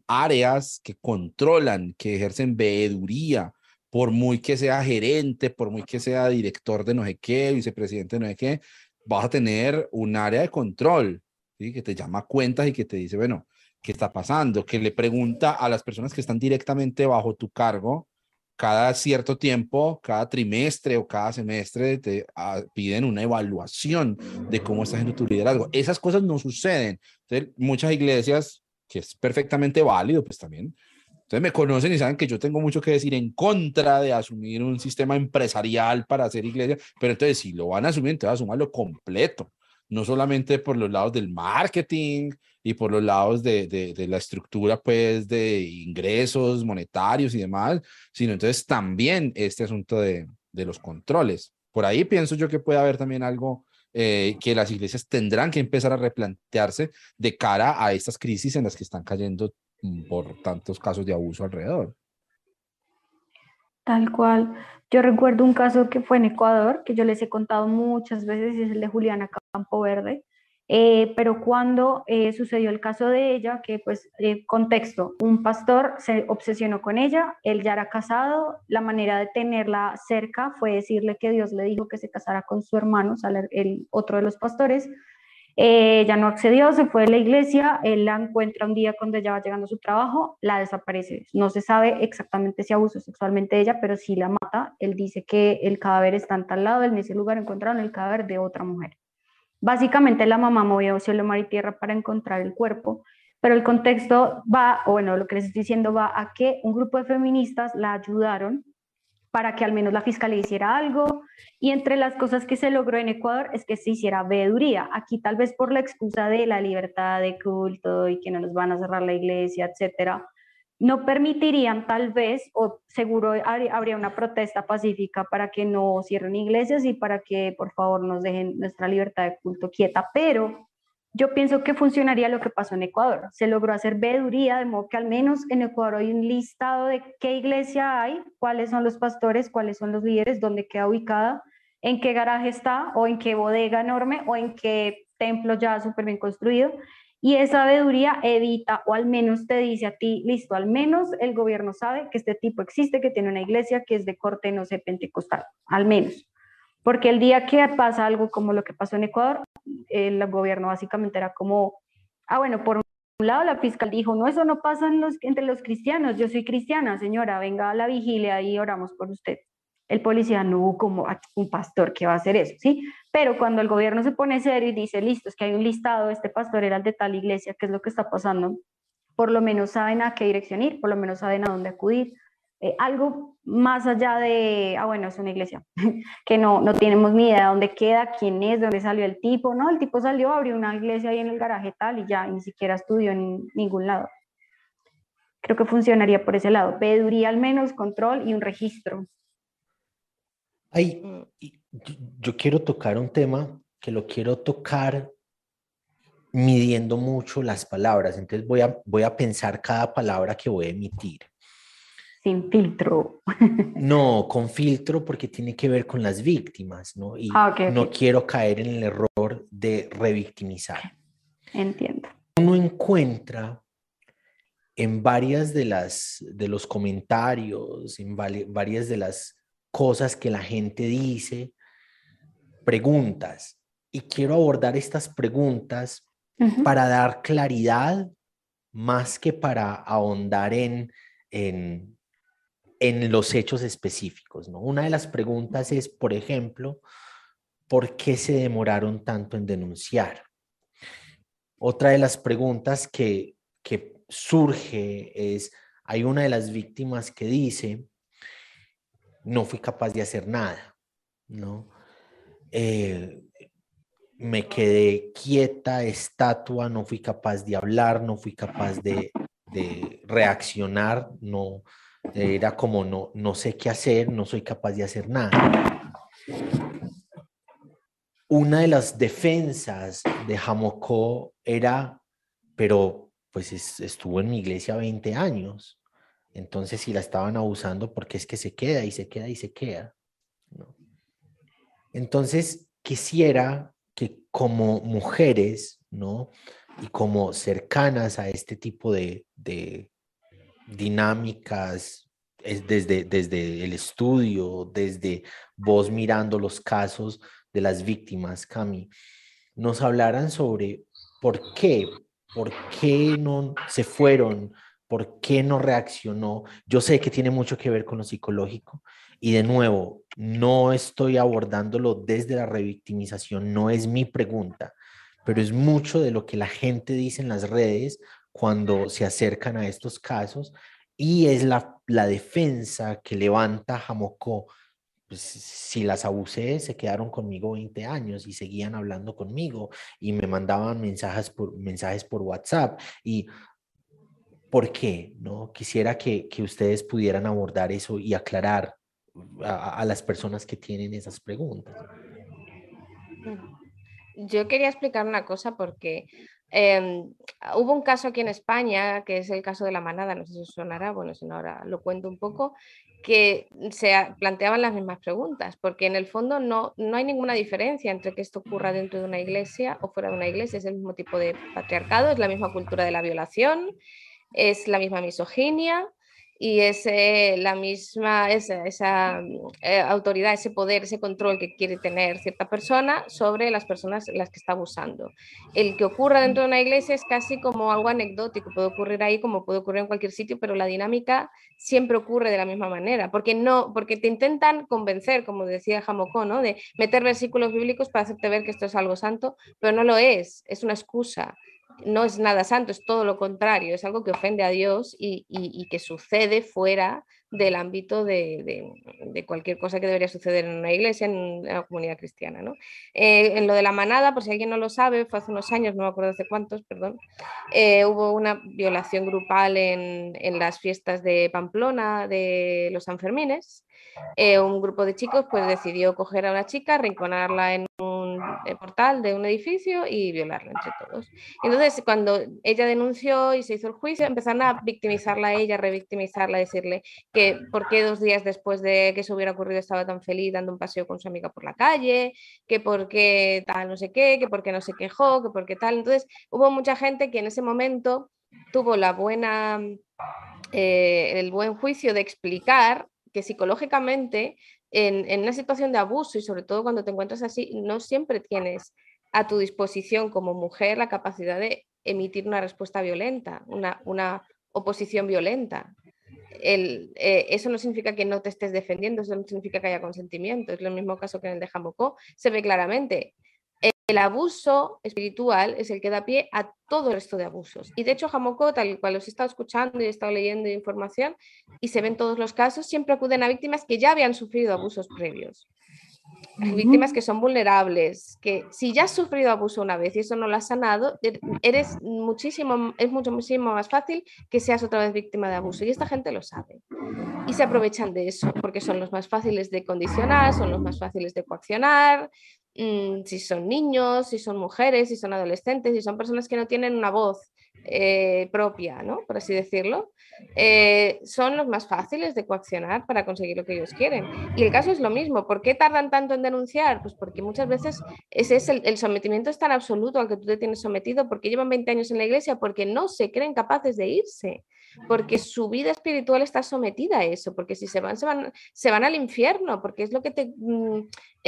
áreas que controlan, que ejercen veeduría, por muy que sea gerente, por muy que sea director de no sé qué, vicepresidente de no sé qué, vas a tener un área de control, que te llama cuentas y que te dice, bueno, ¿qué está pasando? Que le pregunta a las personas que están directamente bajo tu cargo, cada cierto tiempo, cada trimestre o cada semestre, te ah, piden una evaluación de cómo está haciendo tu liderazgo. Esas cosas no suceden. Entonces, muchas iglesias, que es perfectamente válido, pues también. Entonces me conocen y saben que yo tengo mucho que decir en contra de asumir un sistema empresarial para hacer iglesia, pero entonces si lo van a asumir, entonces asumirlo completo no solamente por los lados del marketing y por los lados de, de, la estructura pues de ingresos monetarios y demás, sino entonces también este asunto de, de los controles. Por ahí pienso yo que puede haber también algo eh, que las iglesias tendrán que empezar a replantearse de cara a estas crisis en las que están cayendo por tantos casos de abuso alrededor. Tal cual. Yo recuerdo un caso que fue en Ecuador, que yo les he contado muchas veces, es el de Juliana Campo Verde. Eh, pero cuando eh, sucedió el caso de ella, que pues, eh, contexto, un pastor se obsesionó con ella, él ya era casado, la manera de tenerla cerca fue decirle que Dios le dijo que se casara con su hermano, el otro de los pastores, ella no accedió, se fue de la iglesia, él la encuentra un día cuando ella va llegando a su trabajo, la desaparece. No se sabe exactamente si abusó sexualmente de ella, pero sí la mata. Él dice que el cadáver está en tal lado, en ese lugar encontraron el cadáver de otra mujer. Básicamente la mamá movió cielo, mar y tierra para encontrar el cuerpo, pero el contexto va, o bueno, lo que les estoy diciendo va a que un grupo de feministas la ayudaron para que al menos la fiscalía hiciera algo. Y entre las cosas que se logró en Ecuador es que se hiciera veeduría. Aquí tal vez por la excusa de la libertad de culto y que no nos van a cerrar la iglesia, etcétera, no permitirían tal vez, o seguro habría una protesta pacífica para que no cierren iglesias y para que por favor nos dejen nuestra libertad de culto quieta, pero yo pienso que funcionaría lo que pasó en Ecuador. Se logró hacer veeduría, de modo que al menos en Ecuador hay un listado de qué iglesia hay, cuáles son los pastores, cuáles son los líderes, dónde queda ubicada, en qué garaje está, o en qué bodega enorme, o en qué templo ya súper bien construido. Y esa veeduría evita, o al menos te dice a ti, listo, al menos el gobierno sabe que este tipo existe, que tiene una iglesia que es de corte, no sé, pentecostal, al menos. Porque el día que pasa algo como lo que pasó en Ecuador, el gobierno básicamente era como, ah, bueno, por un lado la fiscal dijo, no, eso no pasa entre los cristianos, yo soy cristiana, señora, venga a la vigilia y oramos por usted. El policía no como un pastor que va a hacer eso, ¿sí? Pero cuando el gobierno se pone serio y dice, listo, es que hay un listado, este pastor era el de tal iglesia, ¿qué es lo que está pasando? Por lo menos saben a qué dirección ir, por lo menos saben a dónde acudir, eh, algo más allá de, ah, bueno, es una iglesia, que no, no tenemos ni idea de dónde queda, quién es, de dónde salió el tipo, ¿no? El tipo salió, abrió una iglesia ahí en el garaje tal y ya, ni siquiera estudió en ningún lado. Creo que funcionaría por ese lado, pediría al menos control y un registro. Ay, yo quiero tocar un tema que lo quiero tocar midiendo mucho las palabras, entonces voy a, voy a pensar cada palabra que voy a emitir sin filtro. No, con filtro porque tiene que ver con las víctimas, ¿no? Y ah, no quiero caer en el error de revictimizar. Entiendo. Uno encuentra en varias de las de los comentarios, en varias de las cosas que la gente dice, preguntas. Y quiero abordar estas preguntas para dar claridad más que para ahondar en, en, en los hechos específicos. ¿no? Una de las preguntas es, por ejemplo, ¿por qué se demoraron tanto en denunciar? Otra de las preguntas que, que surge es, hay una de las víctimas que dice, no fui capaz de hacer nada, ¿no? Eh, me quedé quieta, estatua, no fui capaz de hablar, no fui capaz de, reaccionar, no, era como no, no sé qué hacer, no soy capaz de hacer nada. Una de las defensas de Jamocó era, pero pues estuvo en mi iglesia 20 años. Entonces, si la estaban abusando, porque es que se queda y se queda y se queda. Entonces, quisiera que como mujeres, ¿no? Y como cercanas a este tipo de, dinámicas es desde, desde el estudio, desde vos mirando los casos de las víctimas, Cami, nos hablaran sobre por qué, por qué no se fueron, por qué no reaccionó. Yo sé que tiene mucho que ver con lo psicológico y de nuevo, no estoy abordándolo desde la revictimización, no es mi pregunta, pero es mucho de lo que la gente dice en las redes cuando se acercan a estos casos y es la, la defensa que levanta Jamocó. Pues, si las abusé, se quedaron conmigo 20 años y seguían hablando conmigo y me mandaban mensajes por, mensajes por WhatsApp. ¿Y por qué? ¿no? Quisiera que, que ustedes pudieran abordar eso y aclarar a, las personas que tienen esas preguntas. Yo quería explicar una cosa porque Em, hubo un caso aquí en España, que es el caso de la manada, no sé si sonará, bueno, si no ahora lo cuento un poco, que se planteaban las mismas preguntas, porque en el fondo no, no hay ninguna diferencia entre que esto ocurra dentro de una iglesia o fuera de una iglesia, es el mismo tipo de patriarcado, es la misma cultura de la violación, es la misma misoginia, y es la misma, esa, esa eh, autoridad, ese poder, ese control que quiere tener cierta persona sobre las personas las que está abusando. El que ocurra dentro de una iglesia es casi como algo anecdótico, puede ocurrir ahí como puede ocurrir en cualquier sitio, pero la dinámica siempre ocurre de la misma manera, porque, no, porque te intentan convencer, como decía Jamocó, ¿no? de meter versículos bíblicos para hacerte ver que esto es algo santo, pero no lo es, es una excusa no es nada santo, es todo lo contrario, es algo que ofende a Dios y, que sucede fuera del ámbito de, cualquier cosa que debería suceder en una iglesia, en la comunidad cristiana. ¿no? Eh, en lo de la manada, por si alguien no lo sabe, fue hace unos años, no me acuerdo hace cuántos, perdón, eh, hubo una violación grupal en, en, las fiestas de Pamplona de los Sanfermines. Eh, un grupo de chicos pues decidió coger a una chica, rinconarla en un portal de un edificio y violarla entre todos. Entonces, cuando ella denunció y se hizo el juicio, empezaron a victimizarla a ella, revictimizarla, decirle por qué dos días después de que eso hubiera ocurrido estaba tan feliz dando un paseo con su amiga por la calle, que por qué tal no sé qué, que por qué no se quejó, que por qué tal. Entonces, hubo mucha gente que en ese momento tuvo la buena, eh, el buen juicio de explicar que psicológicamente en, una situación de abuso y sobre todo cuando te encuentras así, no siempre tienes a tu disposición como mujer la capacidad de emitir una respuesta violenta, una, una oposición violenta. El, eh, eso no significa que no te estés defendiendo, eso no significa que haya consentimiento. Es lo mismo caso que en el de Jamocó. Se ve claramente. El abuso espiritual es el que da pie a todo el resto de abusos. Y de hecho, Jamocó, tal cual os he estado escuchando y he estado leyendo información, y se ven todos los casos, siempre acuden a víctimas que ya habían sufrido abusos previos. Víctimas que son vulnerables, que si ya has sufrido abuso una vez y eso no lo has sanado, er, eres muchísimo, es mucho, muchísimo más fácil que seas otra vez víctima de abuso. Y esta gente lo sabe. Y se aprovechan de eso, porque son los más fáciles de condicionar, son los más fáciles de coaccionar, Mm, si son niños, si son mujeres, si son adolescentes, si son personas que no tienen una voz eh, propia, ¿no? por así decirlo, eh, son los más fáciles de coaccionar para conseguir lo que ellos quieren. Y el caso es lo mismo. ¿Por qué tardan tanto en denunciar? Pues porque muchas veces ese es el, sometimiento es tan absoluto al que tú te tienes sometido, porque llevan 20 años en la iglesia, porque no se creen capaces de irse porque su vida espiritual está sometida a eso, porque si se van, se van, se van al infierno, porque es lo que te...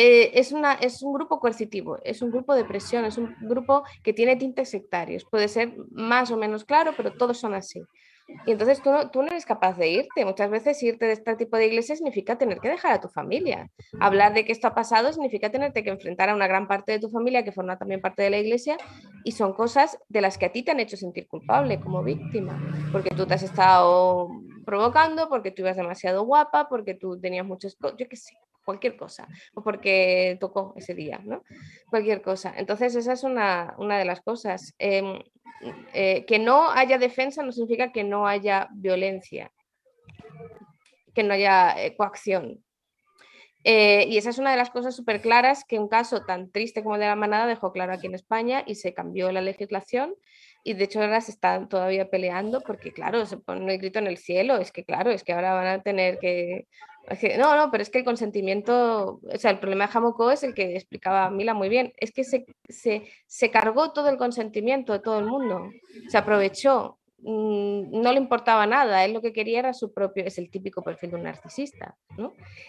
Eh, es, una, es un grupo coercitivo, es un grupo de presión, es un grupo que tiene tintes sectarios. Puede ser más o menos claro, pero todos son así. Y entonces tú no, tú no eres capaz de irte. Muchas veces irte de este tipo de iglesia significa tener que dejar a tu familia. Hablar de que esto ha pasado significa tenerte que enfrentar a una gran parte de tu familia que forma también parte de la iglesia y son cosas de las que a ti te han hecho sentir culpable como víctima, porque tú te has estado provocando, porque tú ibas demasiado guapa, porque tú tenías muchos, yo qué sé, cualquier cosa, o porque tocó ese día, ¿no? Cualquier cosa. Entonces esa es una, una de las cosas. Em, eh, que no haya defensa no significa que no haya violencia, que no haya eh, coacción. Eh, y esa es una de las cosas súper claras que un caso tan triste como el de la manada dejó claro aquí en España y se cambió la legislación y de hecho ahora se están todavía peleando porque claro, se pone el grito en el cielo, es que claro, es que ahora van a tener que no, no, pero es que el consentimiento, o sea, el problema de Jamocó es el que explicaba Mila muy bien, es que se, se, se cargó todo el consentimiento de todo el mundo, se aprovechó no le importaba nada, él lo que quería era su propio, es el típico perfil de un narcisista.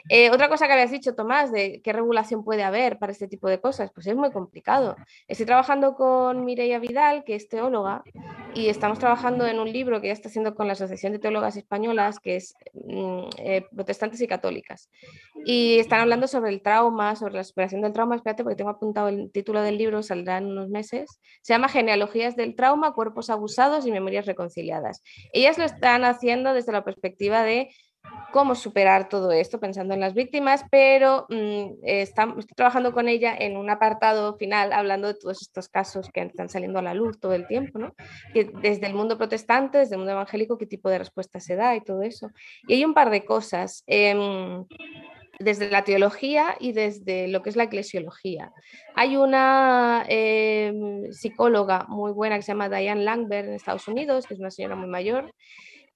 Eh, otra cosa que habías dicho, Tomás, de qué regulación puede haber para este tipo de cosas, pues es muy complicado. Estoy trabajando con Mireia Vidal, que es teóloga, y estamos trabajando en un libro que ya está haciendo con la Asociación de Teólogas Españolas, que es mm, eh, Protestantes y Católicas. Y están hablando sobre el trauma, sobre la superación del trauma. Espérate, porque tengo apuntado el título del libro, saldrá en unos meses. Se llama Genealogías del Trauma, Cuerpos Abusados y Memorias Reconocidas reconciliadas. Ellas lo están haciendo desde la perspectiva de cómo superar todo esto, pensando en las víctimas, pero mm, estoy trabajando con ella en un apartado final hablando de todos estos casos que están saliendo a la luz todo el tiempo, ¿no? Que desde el mundo protestante, desde el mundo evangélico, qué tipo de respuesta se da y todo eso. Y hay un par de cosas. Em, desde la teología y desde lo que es la eclesiología. Hay una em, psicóloga muy buena que se llama Diane Langbert en Estados Unidos, que es una señora muy mayor,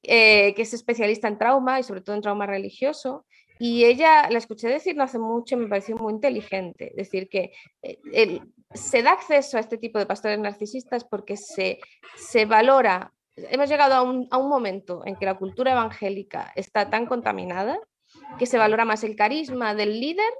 eh, que es especialista en trauma y sobre todo en trauma religioso. Y ella la escuché decir no hace mucho y me pareció muy inteligente. Decir que eh, se da acceso a este tipo de pastores narcisistas porque se, se valora. Hemos llegado a un, a un momento en que la cultura evangélica está tan contaminada que se valora más el carisma del líder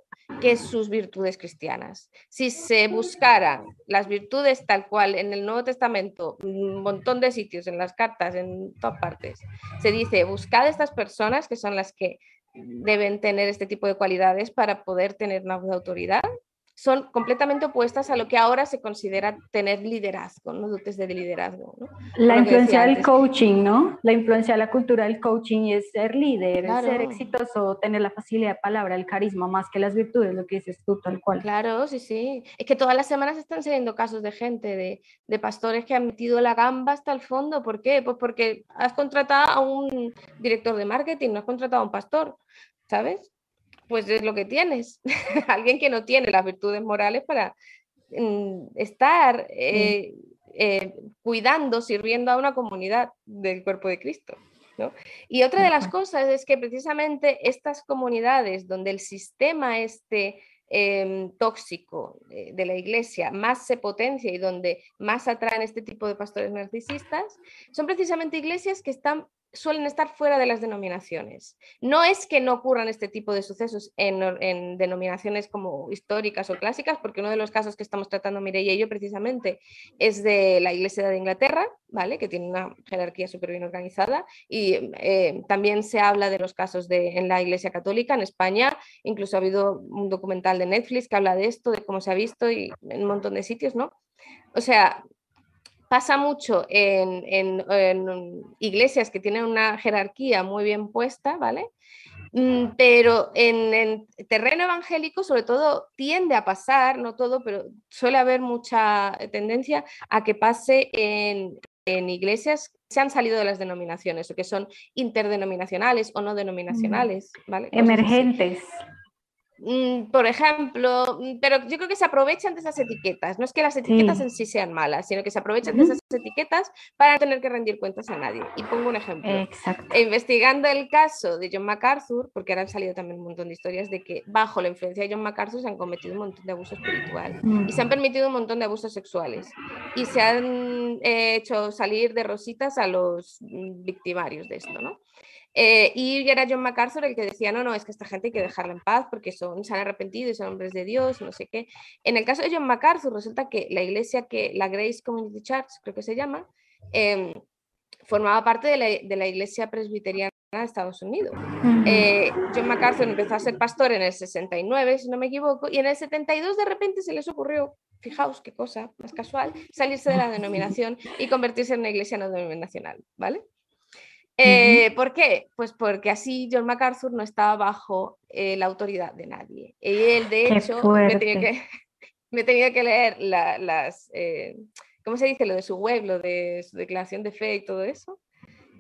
que sus virtudes cristianas. Si se buscaran las virtudes tal cual en el Nuevo Testamento, un montón de sitios, en las cartas, en todas partes, se dice, buscad estas personas que son las que deben tener este tipo de cualidades para poder tener una autoridad, son completamente opuestas a lo que ahora se considera tener liderazgo, ¿no? dotes de liderazgo. La influencia del coaching, ¿no? La influencia de la cultura del coaching es ser líder, ser exitoso, tener la facilidad de palabra, el carisma, más que las virtudes, lo que dices tú, tal cual. Claro, sí, sí. Es que todas las semanas están saliendo casos de gente, de, de pastores que han metido la gamba hasta el fondo. ¿Por qué? Pues porque has contratado a un director de marketing, no has contratado a un pastor, ¿sabes? Pues es lo que tienes. Alguien que no tiene las virtudes morales para mm, estar eh, eh, cuidando, sirviendo a una comunidad del cuerpo de Cristo. Y otra de las cosas es que precisamente estas comunidades donde el sistema este em, tóxico eh, de la iglesia más se potencia y donde más atraen este tipo de pastores narcisistas, son precisamente iglesias que están suelen estar fuera de las denominaciones. No es que no ocurran este tipo de sucesos en, denominaciones como históricas o clásicas, porque uno de los casos que estamos tratando Mireia y yo precisamente es de la Iglesia de Inglaterra, ¿vale? que tiene una jerarquía súper bien organizada, y eh, también se habla de los casos de, en la Iglesia Católica, en España, incluso ha habido un documental de Netflix que habla de esto, de cómo se ha visto y en un montón de sitios, ¿no? O sea, pasa mucho en, iglesias que tienen una jerarquía muy bien puesta, ¿vale? Mm, pero en, terreno evangélico, sobre todo, tiende a pasar, no todo, pero suele haber mucha tendencia a que pase en, iglesias que se han salido de las denominaciones o que son interdenominacionales o no denominacionales, ¿vale? Emergentes. Mm, por ejemplo, mm, pero yo creo que se aprovechan de esas etiquetas. No es que las etiquetas en sí sean malas, sino que se aprovechan de esas etiquetas para no tener que rendir cuentas a nadie. Y pongo un ejemplo. Investigando el caso de John MacArthur, porque ahora han salido también un montón de historias de que bajo la influencia de John MacArthur se han cometido un montón de abuso espiritual y se han permitido un montón de abusos sexuales y se han eh, hecho salir de rositas a los mm, victimarios de esto, ¿no? Eh, y era John MacArthur el que decía, no, no, es que esta gente hay que dejarla en paz porque son, se han arrepentido y son hombres de Dios, no sé qué. En el caso de John MacArthur, resulta que la iglesia que, la Grace Community Church, creo que se llama, em, formaba parte de la, de la, iglesia presbiteriana de Estados Unidos. Eh, John MacArthur empezó a ser pastor en el 69, si no me equivoco, y en el 72 de repente se les ocurrió, fijaos qué cosa más casual, salirse de la denominación y convertirse en una iglesia no denominacional, ¿vale? Eh, ¿Por qué? Pues porque así John MacArthur no estaba bajo eh, la autoridad de nadie. Y él, de hecho, me tenía, que, me tenía que, leer las, eh, ¿cómo se dice? Lo de su web, lo de su declaración de fe y todo eso.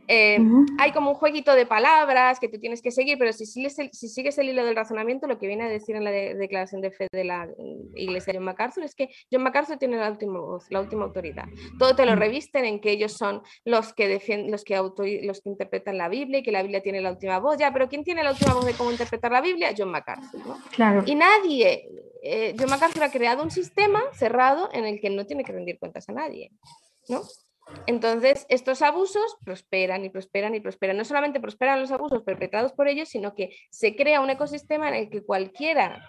Eh, hay como un jueguito de palabras que tú tienes que seguir, pero si sigues, el, si sigues el hilo del razonamiento, lo que viene a decir en la declaración de fe de la iglesia de John MacArthur es que John MacArthur tiene la última voz, la última autoridad. Todo te lo revisten en que ellos son los que, defienden, los, que los que interpretan la Biblia y que la Biblia tiene la última voz. Ya, pero ¿quién tiene la última voz de cómo interpretar la Biblia? John MacArthur. Claro. Y nadie, eh, John MacArthur ha creado un sistema cerrado en el que no tiene que rendir cuentas a nadie. ¿no? Entonces, estos abusos prosperan y prosperan y prosperan. No solamente prosperan los abusos perpetrados por ellos, sino que se crea un ecosistema en el que cualquiera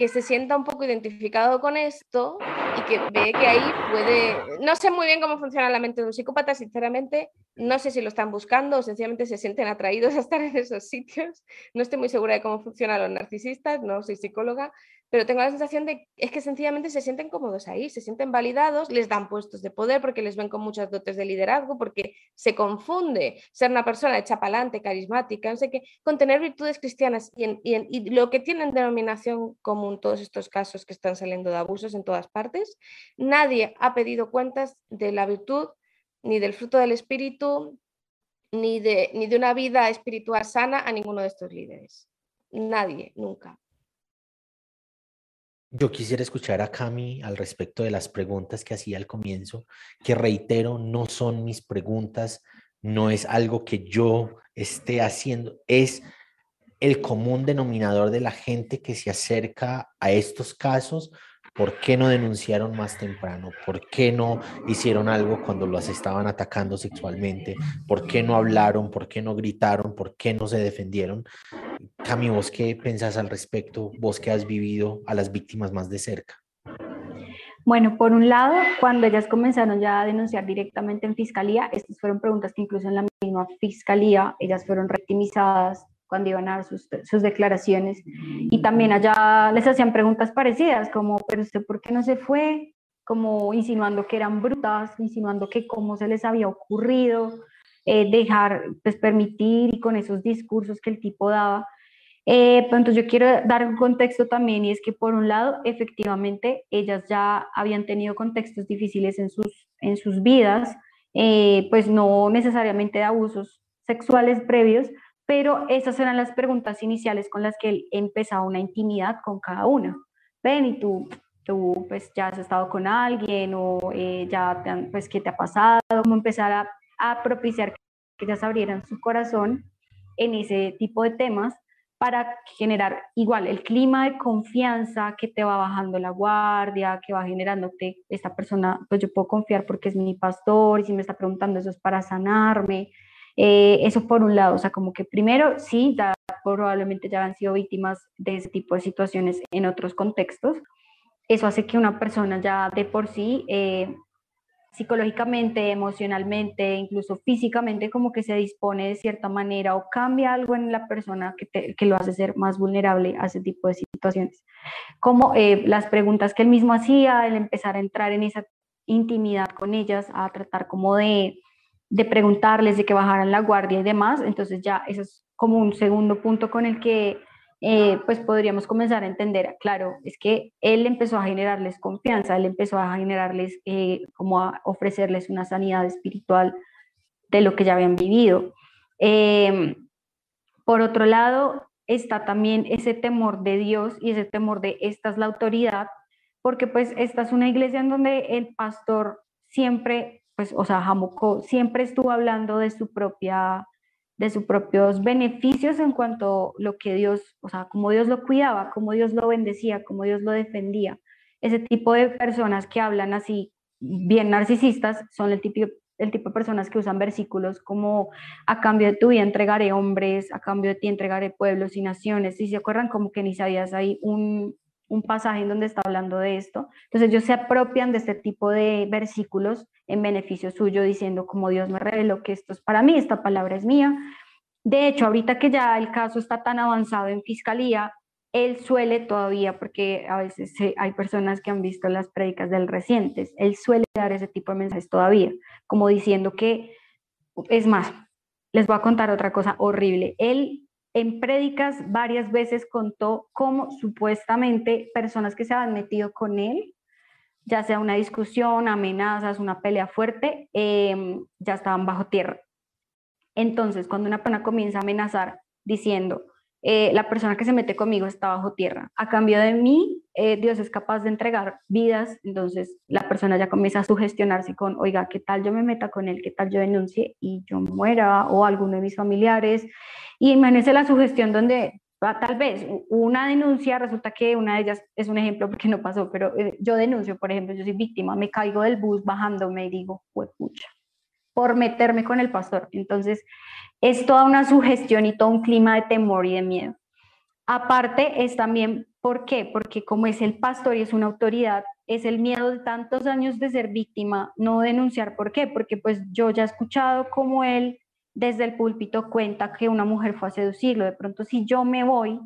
que se sienta un poco identificado con esto y que ve que ahí puede... No sé muy bien cómo funciona la mente de un psicópata, sinceramente, no sé si lo están buscando o sencillamente se sienten atraídos a estar en esos sitios. No estoy muy segura de cómo funcionan los narcisistas, no soy psicóloga, pero tengo la sensación de es que sencillamente se sienten cómodos ahí, se sienten validados, les dan puestos de poder porque les ven con muchas dotes de liderazgo, porque se confunde ser una persona hecha palante, carismática, no sé qué, con tener virtudes cristianas y, y, lo que tienen denominación común todos estos casos que están saliendo de abusos en todas partes, nadie ha pedido cuentas de la virtud ni del fruto del espíritu, ni de, ni de una vida espiritual sana a ninguno de estos líderes. Nadie, nunca. Yo quisiera escuchar a Cami al respecto de las preguntas que hacía al comienzo, que reitero, no son mis preguntas, no es algo que yo esté haciendo, es el común denominador de la gente que se acerca a estos casos. ¿Por qué no denunciaron más temprano? ¿Por qué no hicieron algo cuando las estaban atacando sexualmente? ¿Por qué no hablaron? ¿Por qué no gritaron? ¿Por qué no se defendieron? Cami, ¿vos qué pensás al respecto? Vos que has vivido a las víctimas más de cerca. Bueno, por un lado, cuando ellas comenzaron ya a denunciar directamente en fiscalía, estas fueron preguntas que incluso en la misma fiscalía ellas fueron rectimizadas cuando iban a dar sus, sus, declaraciones. Y también allá les hacían preguntas parecidas, como, pero usted por qué no se fue? Como insinuando que eran brutas, insinuando que cómo se les había ocurrido eh, dejar, pues permitir y con esos discursos que el tipo daba. Eh, pues, entonces yo quiero dar un contexto también y es que por un lado, efectivamente, ellas ya habían tenido contextos difíciles en sus, en sus vidas, eh, pues no necesariamente de abusos sexuales previos, pero esas eran las preguntas iniciales con las que él empezaba una intimidad con cada una. Ven y tú, tú pues ya has estado con alguien o eh, ya te pues qué te ha pasado, cómo empezar a, a propiciar que ellas abrieran su corazón en ese tipo de temas para generar igual el clima de confianza que te va bajando la guardia, que va generándote esta persona, pues yo puedo confiar porque es mi pastor y si me está preguntando eso es para sanarme. Eh, eso por un lado, o sea, como que primero sí, probablemente ya han sido víctimas de ese tipo de situaciones en otros contextos. Eso hace que una persona ya de por sí eh, psicológicamente, emocionalmente, incluso físicamente, como que se dispone de cierta manera o cambia algo en la persona que, lo hace ser más vulnerable a ese tipo de situaciones. Como eh, las preguntas que él mismo hacía, el empezar a entrar en esa intimidad con ellas, a tratar como de, de preguntarles, de que bajaran la guardia y demás, entonces ya eso es como un segundo punto con el que eh, pues podríamos comenzar a entender, claro, es que él empezó a generarles confianza, él empezó a generarles, eh, como a ofrecerles una sanidad espiritual de lo que ya habían vivido. Em, por otro lado, está también ese temor de Dios y ese temor de esta es la autoridad, porque pues esta es una iglesia en donde el pastor siempre, pues, o sea, Jamuco siempre estuvo hablando de su propia de sus propios beneficios en cuanto a lo que Dios, o sea, cómo Dios lo cuidaba, cómo Dios lo bendecía, cómo Dios lo defendía. Ese tipo de personas que hablan así, bien narcisistas, son el tipo, el tipo de personas que usan versículos como a cambio de tu vida entregaré hombres, a cambio de ti entregaré pueblos y naciones. Y se acuerdan como que ni sabías ahí un, un pasaje en donde está hablando de esto. Entonces ellos se apropian de este tipo de versículos en beneficio suyo, diciendo como Dios me reveló que esto es para mí, esta palabra es mía. De hecho, ahorita que ya el caso está tan avanzado en fiscalía, él suele todavía, porque a veces hay personas que han visto las prédicas del recientes, él suele dar ese tipo de mensajes todavía, como diciendo que, es más, les voy a contar otra cosa horrible. Él en prédicas varias veces contó cómo supuestamente personas que se habían metido con él, ya sea una discusión, amenazas, una pelea fuerte, em, ya estaban bajo tierra. Entonces, cuando una persona comienza a amenazar diciendo, eh, la persona que se mete conmigo está bajo tierra. A cambio de mí, eh, Dios es capaz de entregar vidas, entonces la persona ya comienza a sugestionarse con, oiga, ¿qué tal yo me meta con él? ¿Qué tal yo denuncie y yo muera o alguno de mis familiares? Y imagínense la sugestión donde ah, tal vez una denuncia, resulta que una de ellas es un ejemplo porque no pasó, pero eh, yo denuncio, por ejemplo, yo soy víctima, me caigo del bus bajándome y digo, pucha, por meterme con el pastor. Entonces, es toda una sugestión y todo un clima de temor y de miedo. Aparte, es también, ¿por qué? Porque como es el pastor y es una autoridad, es el miedo de tantos años de ser víctima, no denunciar. ¿Por qué? Porque pues yo ya he escuchado cómo él desde el púlpito cuenta que una mujer fue a seducirlo. De pronto, si yo me voy,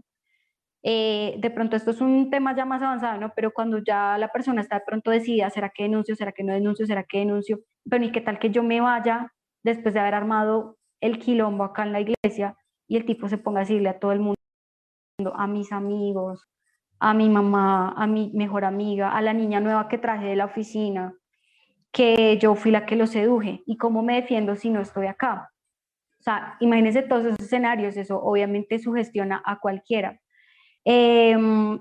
eh, de pronto esto es un tema ya más avanzado, ¿no? Pero cuando ya la persona está de pronto decidida, ¿será que denuncio? ¿Será que no denuncio? ¿Será que denuncio? Pero ¿y qué tal que yo me vaya después de haber armado el quilombo acá en la iglesia y el tipo se ponga a decirle a todo el mundo, a mis amigos, a mi mamá, a mi mejor amiga, a la niña nueva que traje de la oficina, que yo fui la que lo seduje y cómo me defiendo si no estoy acá. O sea, imagínense todos esos escenarios, eso obviamente sugestiona a cualquiera. Em,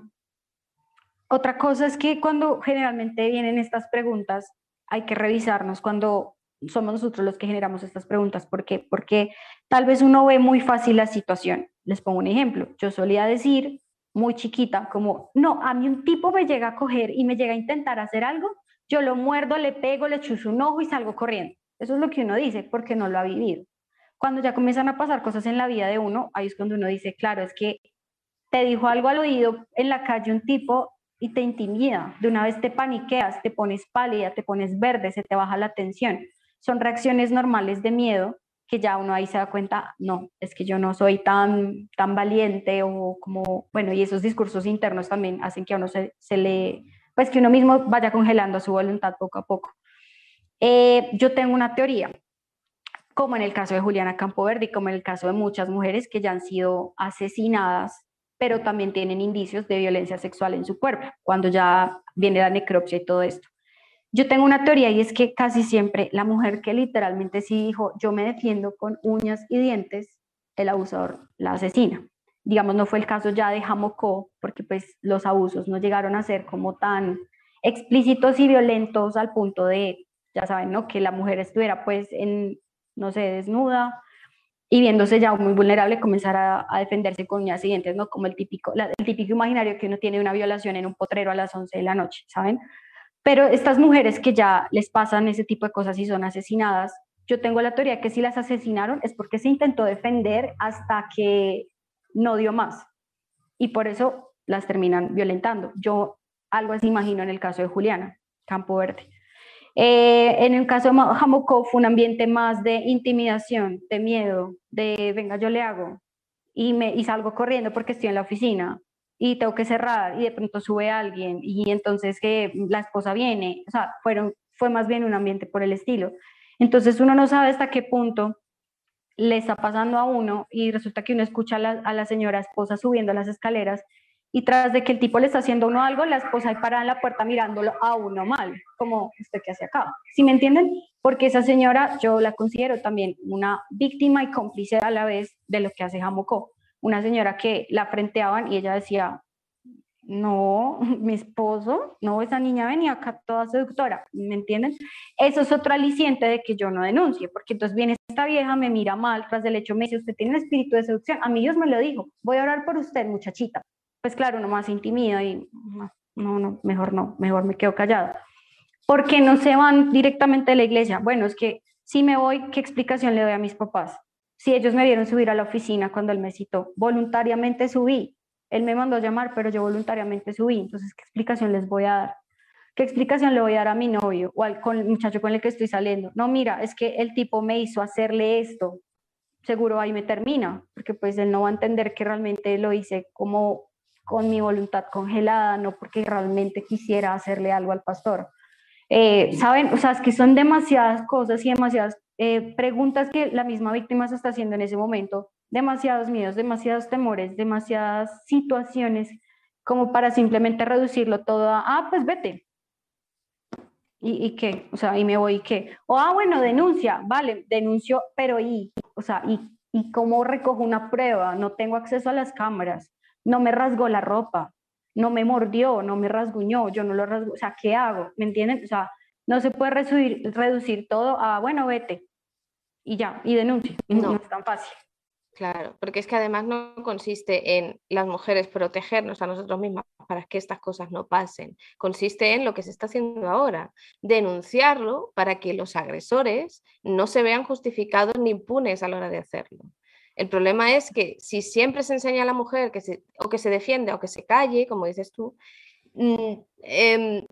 otra cosa es que cuando generalmente vienen estas preguntas, hay que revisarnos cuando somos nosotros los que generamos estas preguntas. ¿Por qué? Porque tal vez uno ve muy fácil la situación. Les pongo un ejemplo. Yo solía decir muy chiquita, como, no, a mí un tipo me llega a coger y me llega a intentar hacer algo, yo lo muerdo, le pego, le chuzo un ojo y salgo corriendo. Eso es lo que uno dice porque no lo ha vivido. Cuando ya comienzan a pasar cosas en la vida de uno, ahí es cuando uno dice, claro, es que te dijo algo al oído en la calle un tipo y te intimida, de una vez te paniqueas, te pones pálida, te pones verde, se te baja la tensión. Son reacciones normales de miedo que ya uno ahí se da cuenta, no, es que yo no soy tan, tan valiente o como, bueno, y esos discursos internos también hacen que a uno se, se le, pues que uno mismo vaya congelando su voluntad poco a poco. Eh, yo tengo una teoría, como en el caso de Juliana Campoverde y como en el caso de muchas mujeres que ya han sido asesinadas, pero también tienen indicios de violencia sexual en su cuerpo, cuando ya viene la necropsia y todo esto. Yo tengo una teoría y es que casi siempre la mujer que literalmente sí dijo, yo me defiendo con uñas y dientes, el abusador la asesina. Digamos, no fue el caso ya de Jamocó, porque pues los abusos no llegaron a ser como tan explícitos y violentos al punto de, ya saben, ¿no? Que la mujer estuviera pues en, no sé, desnuda y viéndose ya muy vulnerable comenzar a, defenderse con uñas y ¿no? Como el típico, el típico imaginario que uno tiene una violación en un potrero a las 11 de la noche, ¿saben? Pero estas mujeres que ya les pasan ese tipo de cosas y son asesinadas, yo tengo la teoría que si las asesinaron es porque se intentó defender hasta que no dio más. Y por eso las terminan violentando. Yo algo así imagino en el caso de Juliana Campo Verde. Eh, en el caso de fue un ambiente más de intimidación, de miedo, de venga, yo le hago y, me, y salgo corriendo porque estoy en la oficina y tengo que cerrar y de pronto sube alguien y entonces que la esposa viene, o sea, fueron, fue más bien un ambiente por el estilo. Entonces uno no sabe hasta qué punto le está pasando a uno y resulta que uno escucha a la señora esposa subiendo las escaleras y tras de que el tipo le está haciendo uno algo, la esposa ahí parada en la puerta mirándolo a uno mal, como usted que hace acá. ¿Sí me entienden? Porque esa señora yo la considero también una víctima y cómplice a la vez de lo que hace Jamocó una señora que la frenteaban y ella decía, no, mi esposo, no, esa niña venía acá toda seductora, ¿me entienden? Eso es otro aliciente de que yo no denuncie, porque entonces viene esta vieja, me mira mal tras del hecho, me dice, usted tiene espíritu de seducción, a mí Dios me lo dijo, voy a orar por usted, muchachita. Pues claro, uno más intimida y no, no, mejor no, mejor me quedo callada. ¿Por qué no se van directamente a la iglesia? Bueno, es que si me voy, ¿qué explicación le doy a mis papás? Si ellos me vieron subir a la oficina cuando él me citó, voluntariamente subí. Él me mandó a llamar, pero yo voluntariamente subí. Entonces, ¿qué explicación les voy a dar? ¿Qué explicación le voy a dar a mi novio o al con el muchacho con el que estoy saliendo? No, mira, es que el tipo me hizo hacerle esto. Seguro ahí me termina, porque pues él no va a entender que realmente lo hice como con mi voluntad congelada, no porque realmente quisiera hacerle algo al pastor. Eh, Saben, o sea, es que son demasiadas cosas y demasiadas eh, preguntas que la misma víctima se está haciendo en ese momento, demasiados miedos, demasiados temores, demasiadas situaciones como para simplemente reducirlo todo a, ah, pues vete. ¿Y, y qué? O sea, y me voy, ¿y qué? O, ah, bueno, denuncia, vale, denuncio, pero ¿y? O sea, ¿y, ¿y cómo recojo una prueba? No tengo acceso a las cámaras, no me rasgó la ropa, no me mordió, no me rasguñó, yo no lo rasgo, o sea, ¿qué hago? ¿Me entienden? O sea, no se puede reducir, reducir todo a, bueno, vete y ya, y denuncia. No. no es tan fácil. Claro, porque es que además no consiste en las mujeres protegernos a nosotros mismas para que estas cosas no pasen. Consiste en lo que se está haciendo ahora, denunciarlo para que los agresores no se vean justificados ni impunes a la hora de hacerlo. El problema es que si siempre se enseña a la mujer que se, o que se defiende o que se calle, como dices tú, eh,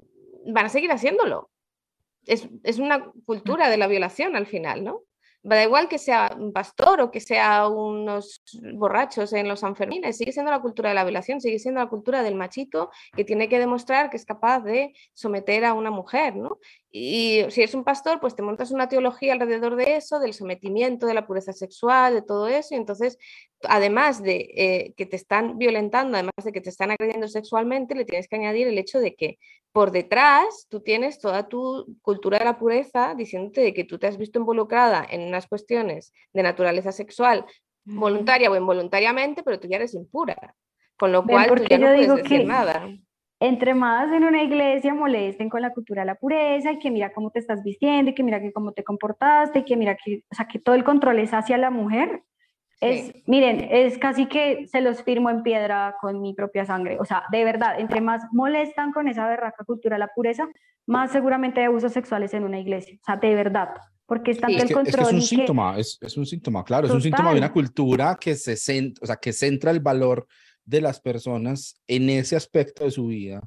van a seguir haciéndolo es, una cultura de la violación al final, ¿no? Da igual que sea un pastor o que sea unos borrachos en los Sanfermines, sigue siendo la cultura de la violación, sigue siendo la cultura del machito que tiene que demostrar que es capaz de someter a una mujer, ¿no? Y si eres un pastor, pues te montas una teología alrededor de eso, del sometimiento, de la pureza sexual, de todo eso, y entonces, además de eh, que te están violentando, además de que te están agrediendo sexualmente, le tienes que añadir el hecho de que por detrás tú tienes toda tu cultura de la pureza diciéndote de que tú te has visto involucrada en unas cuestiones de naturaleza sexual, voluntaria o involuntariamente, pero tú ya eres impura. Con lo cual tú ya no puedes decir nada entre más en una iglesia molesten con la cultura de la pureza y que mira cómo te estás vistiendo y que mira que cómo te comportaste y que mira que, o sea, que todo el control es hacia la mujer. Es, miren, es casi que se los firmo en piedra con mi propia sangre. O sea, de verdad, entre más molestan con esa berraca cultura de la pureza, más seguramente hay abusos sexuales en una iglesia. O sea, de verdad. Porque es tanto el control. Es, es un síntoma, es, es, un síntoma, claro, es un síntoma de una cultura que se centra, o sea, que centra el valor de las personas en ese aspecto de su vida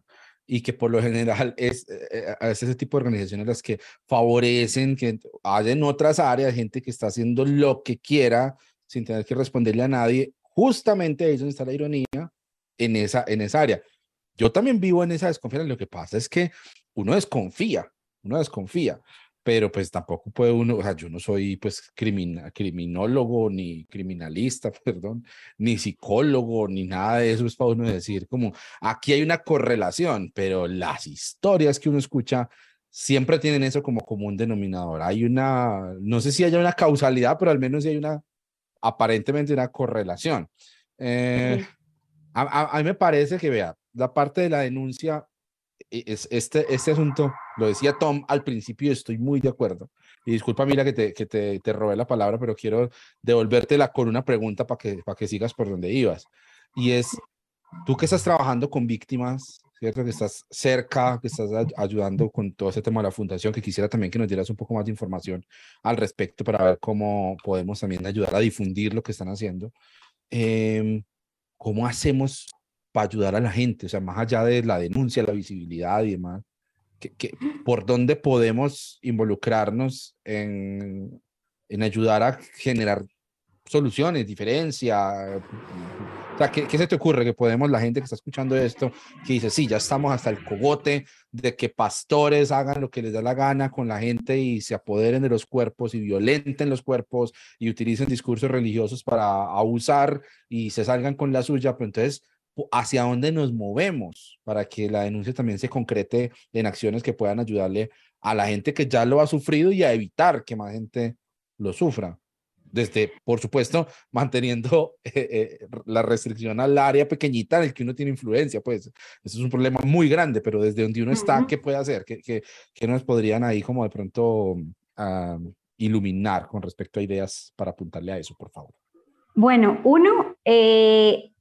y que por lo general es, eh, es ese tipo de organizaciones las que favorecen que haya en otras áreas gente que está haciendo lo que quiera sin tener que responderle a nadie. Justamente ahí es donde está la ironía en esa, en esa área. Yo también vivo en esa desconfianza. Lo que pasa es que uno desconfía, uno desconfía pero pues tampoco puede uno, o sea, yo no soy pues criminólogo ni criminalista, perdón, ni psicólogo, ni nada de eso es para uno decir como, aquí hay una correlación, pero las historias que uno escucha siempre tienen eso como común denominador. Hay una, no sé si haya una causalidad, pero al menos sí hay una, aparentemente una correlación. Eh, a, a mí me parece que, vea, la parte de la denuncia es, este, este asunto, lo decía Tom al principio, estoy muy de acuerdo. Y disculpa, mira, que te, que te robé la palabra, pero quiero devolvértela con una pregunta para que, para que sigas por donde ibas. Y es, tú que estás trabajando con víctimas, ¿cierto? Que estás cerca, que estás ayudando con todo ese tema de la fundación, que quisiera también que nos dieras un poco más de información al respecto para ver cómo podemos también ayudar a difundir lo que están haciendo. Eh, ¿Cómo hacemos para ayudar a la gente, o sea, más allá de la denuncia, la visibilidad y demás, que, ¿por dónde podemos involucrarnos en, en ayudar a generar soluciones, diferencia? O sea, ¿qué, ¿qué, se te ocurre que podemos, la gente que está escuchando esto, que dice, sí, ya estamos hasta el cogote de que pastores hagan lo que les da la gana con la gente y se apoderen de los cuerpos y violenten los cuerpos y utilicen discursos religiosos para abusar y se salgan con la suya, pero entonces hacia dónde nos movemos para que la denuncia también se concrete en acciones que puedan ayudarle a la gente que ya lo ha sufrido y a evitar que más gente lo sufra. Desde, por supuesto, manteniendo eh, eh, la restricción al área pequeñita en el que uno tiene influencia, pues eso es un problema muy grande, pero desde donde uno está, ¿qué puede hacer? ¿Qué, qué, qué, nos podrían ahí como de pronto iluminar con respecto a ideas para apuntarle a eso, por favor? Bueno, uno, eh,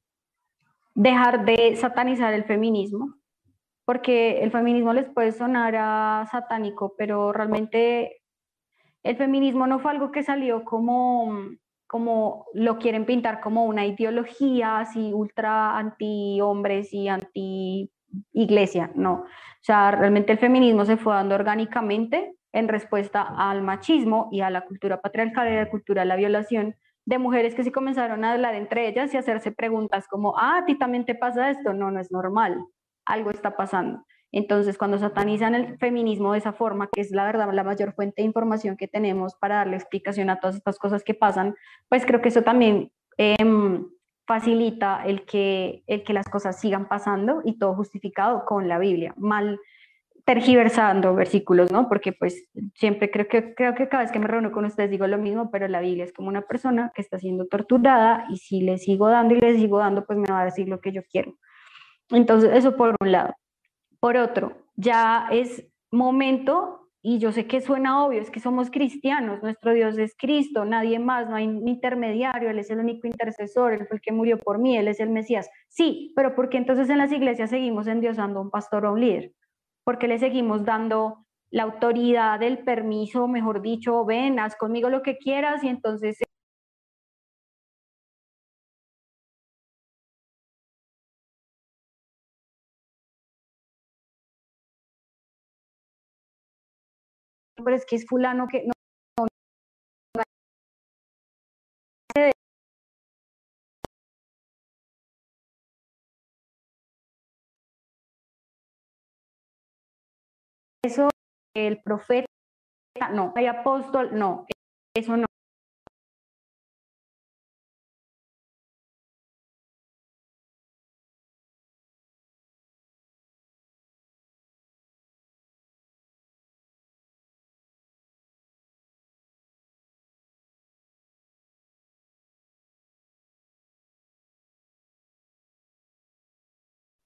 dejar de satanizar el feminismo, porque el feminismo les puede sonar a satánico, pero realmente el feminismo no fue algo que salió como, como lo quieren pintar como una ideología así ultra anti hombres y anti iglesia, no. O sea, realmente el feminismo se fue dando orgánicamente en respuesta al machismo y a la cultura patriarcal y a la cultura de la violación de mujeres que sí comenzaron a hablar entre ellas y hacerse preguntas como, ah, a ti también te pasa esto, no, no es normal, algo está pasando. Entonces, cuando satanizan el feminismo de esa forma, que es la verdad la mayor fuente de información que tenemos para darle explicación a todas estas cosas que pasan, pues creo que eso también em, facilita el que, el que las cosas sigan pasando y todo justificado con la Biblia. Mal tergiversando versículos, ¿no? Porque pues siempre creo que, creo que cada vez que me reúno con ustedes digo lo mismo, pero la Biblia es como una persona que está siendo torturada y si le sigo dando y le sigo dando, pues me va a decir lo que yo quiero. Entonces, eso por un lado. Por otro, ya es momento, y yo sé que suena obvio, es que somos cristianos, nuestro Dios es Cristo, nadie más, no hay intermediario, Él es el único intercesor, Él fue el que murió por mí, Él es el Mesías. Sí, pero ¿por qué entonces en las iglesias seguimos endiosando a un pastor o a un líder? Porque le seguimos dando la autoridad del permiso, mejor dicho, ven, haz conmigo lo que quieras y entonces... Pero es que es fulano que no, eso el profeta, no, hay apóstol, no, eso no.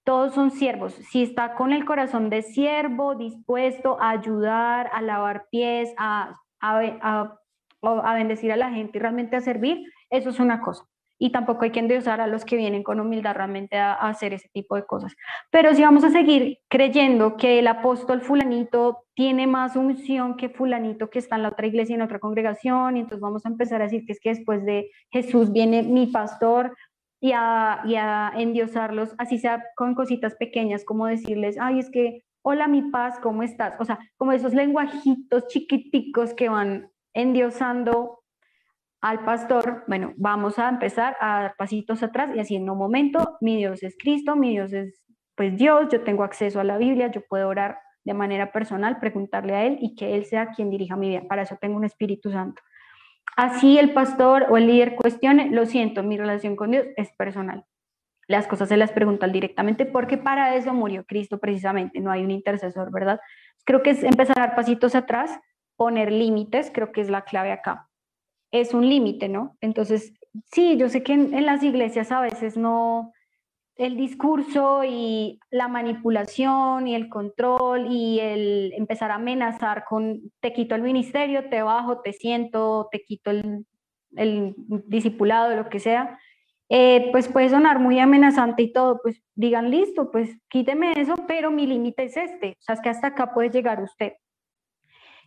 Todos son siervos. Si está con el corazón de siervo, dispuesto a ayudar, a lavar pies, a, a, a, bendecir a la gente y realmente a servir, eso es una cosa. Y tampoco hay que endiosar a los que vienen con humildad realmente a, hacer ese tipo de cosas. Pero si vamos a seguir creyendo que el apóstol fulanito tiene más unción que fulanito que está en la otra iglesia, en otra congregación, y entonces vamos a empezar a decir que es que después de Jesús viene mi pastor, y a, y a endiosarlos, así sea con cositas pequeñas, como decirles, ay, es que, hola mi paz, ¿cómo estás? O sea, como esos lenguajitos chiquiticos que van endiosando al pastor, bueno, vamos a empezar a dar pasitos atrás y así en un momento, mi Dios es Cristo, mi Dios es pues Dios, yo tengo acceso a la Biblia, yo puedo orar de manera personal, preguntarle a Él y que Él sea quien dirija mi vida. Para eso tengo un Espíritu Santo. Así el pastor o el líder cuestione, lo siento, mi relación con Dios es personal. Las cosas se las preguntan directamente porque para eso murió Cristo precisamente, no hay un intercesor, ¿verdad? Creo que es empezar a dar pasitos atrás, poner límites, creo que es la clave acá es un límite, ¿no? Entonces, sí, yo sé que en, las iglesias a veces no, el discurso y la manipulación y el control y el empezar a amenazar con te quito el ministerio, te bajo, te siento, te quito el, el discipulado, lo que sea, eh, pues puede sonar muy amenazante y todo, pues digan listo, pues quíteme eso, pero mi límite es este, o sea, es que hasta acá puede llegar usted.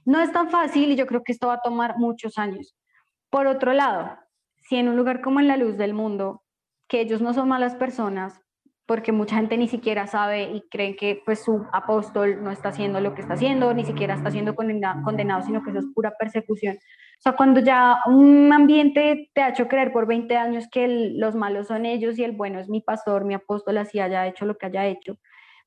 No es tan fácil y yo creo que esto va a tomar muchos años. Por otro lado, si en un lugar como en la luz del mundo, que ellos no son malas personas, porque mucha gente ni siquiera sabe y creen que pues su apóstol no está haciendo lo que está haciendo, ni siquiera está siendo condenado, sino que eso es pura persecución. O sea, cuando ya un ambiente te ha hecho creer por 20 años que los malos son ellos y el bueno es mi pastor, mi apóstol, así haya hecho lo que haya hecho,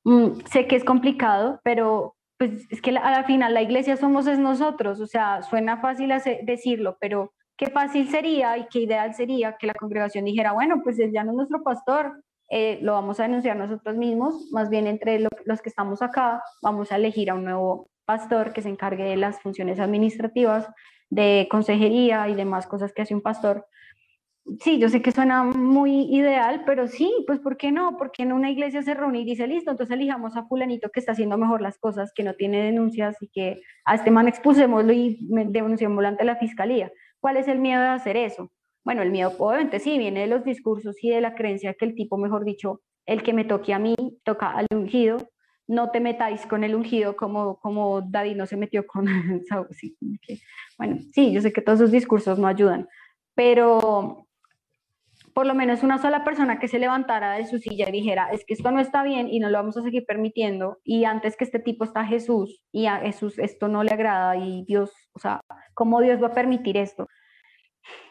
mm, sé que es complicado, pero pues es que la final la iglesia somos es nosotros, o sea, suena fácil decirlo, pero qué fácil sería y qué ideal sería que la congregación dijera, bueno, pues él ya no es nuestro pastor, eh, lo vamos a denunciar nosotros mismos, más bien entre los que estamos acá, vamos a elegir a un nuevo pastor que se encargue de las funciones administrativas, de consejería y demás cosas que hace un pastor. Sí, yo sé que suena muy ideal, pero sí, pues ¿por qué no? Porque en una iglesia se reúne y dice, listo, entonces elijamos a fulanito que está haciendo mejor las cosas, que no tiene denuncias y que a este man expusémoslo y denunciémoslo ante la fiscalía. ¿Cuál es el miedo de hacer eso? Bueno, el miedo obviamente sí viene de los discursos y de la creencia que el tipo, mejor dicho, el que me toque a mí, toca al ungido, no te metáis con el ungido como, como David no se metió con Saúl. bueno, sí, yo sé que todos esos discursos no ayudan, pero por lo menos una sola persona que se levantara de su silla y dijera, es que esto no está bien y no lo vamos a seguir permitiendo, y antes que este tipo está Jesús, y a Jesús esto no le agrada, y Dios, o sea, ¿cómo Dios va a permitir esto?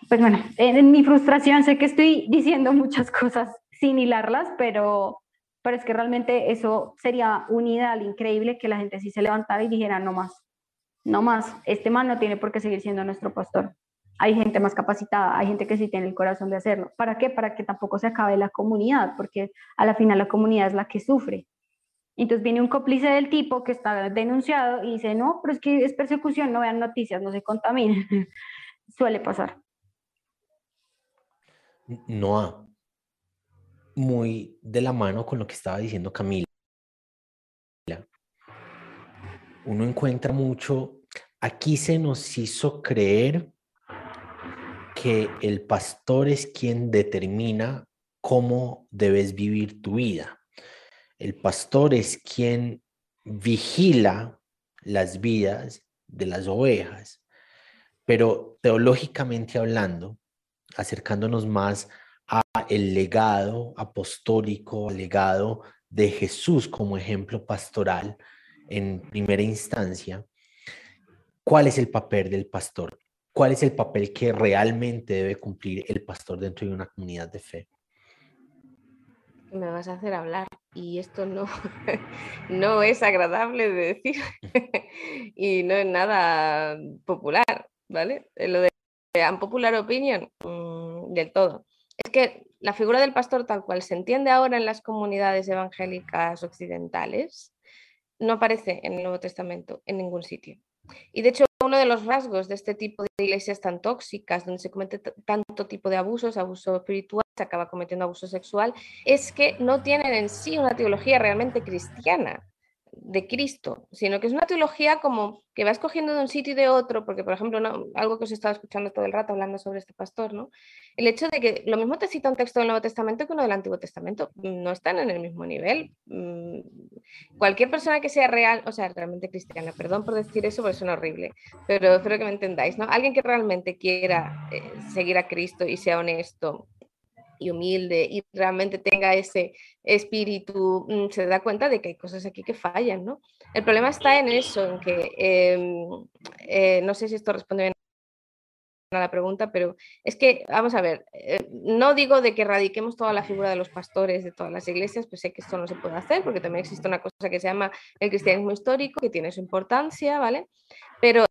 pues bueno, en, mi frustración sé que estoy diciendo muchas cosas sin hilarlas, pero, pero es que realmente eso sería un ideal increíble que la gente sí se levantara y dijera, no más, no más, este man no tiene por qué seguir siendo nuestro pastor. Hay gente más capacitada, hay gente que sí tiene el corazón de hacerlo. ¿Para qué? Para que tampoco se acabe la comunidad, porque a la final la comunidad es la que sufre. Entonces viene un cómplice del tipo que está denunciado y dice, no, pero es que es persecución, no vean noticias, no se contaminen. Suele pasar. No, muy de la mano con lo que estaba diciendo Camila. Uno encuentra mucho, aquí se nos hizo creer que el pastor es quien determina cómo debes vivir tu vida. El pastor es quien vigila las vidas de las ovejas. Pero teológicamente hablando, acercándonos más a el legado apostólico, al legado de Jesús como ejemplo pastoral en primera instancia, ¿cuál es el papel del pastor? ¿Cuál es el papel que realmente debe cumplir el pastor dentro de una comunidad de fe? Me vas a hacer hablar y esto no, no es agradable de decir y no es nada popular, ¿vale? Lo de popular opinion, mm, del todo. Es que la figura del pastor tal cual se entiende ahora en las comunidades evangélicas occidentales no aparece en el Nuevo Testamento en ningún sitio. Y de hecho, uno de los rasgos de este tipo de iglesias tan tóxicas, donde se comete tanto tipo de abusos, abuso espiritual, se acaba cometiendo abuso sexual, es que no tienen en sí una teología realmente cristiana de Cristo, sino que es una teología como que va escogiendo de un sitio y de otro, porque por ejemplo, algo que os he escuchando todo el rato hablando sobre este pastor, ¿no? El hecho de que lo mismo te cita un texto del Nuevo Testamento que uno del Antiguo Testamento, no están en el mismo nivel. Mm, cualquier persona que sea real, o sea, realmente cristiana, perdón por decir eso porque suena horrible, pero espero que me entendáis, ¿no? Alguien que realmente quiera eh, seguir a Cristo y sea honesto y humilde y realmente tenga ese espíritu, mm, se da cuenta de que hay cosas aquí que fallan, ¿no? El problema está en eso, en que, em, eh, no sé si esto responde bien a la pregunta, pero es que, vamos a ver, eh, no digo de que erradiquemos toda la figura de los pastores de todas las iglesias, pues sé que esto no se puede hacer, porque también existe una cosa que se llama el cristianismo histórico, que tiene su importancia, ¿vale? Pero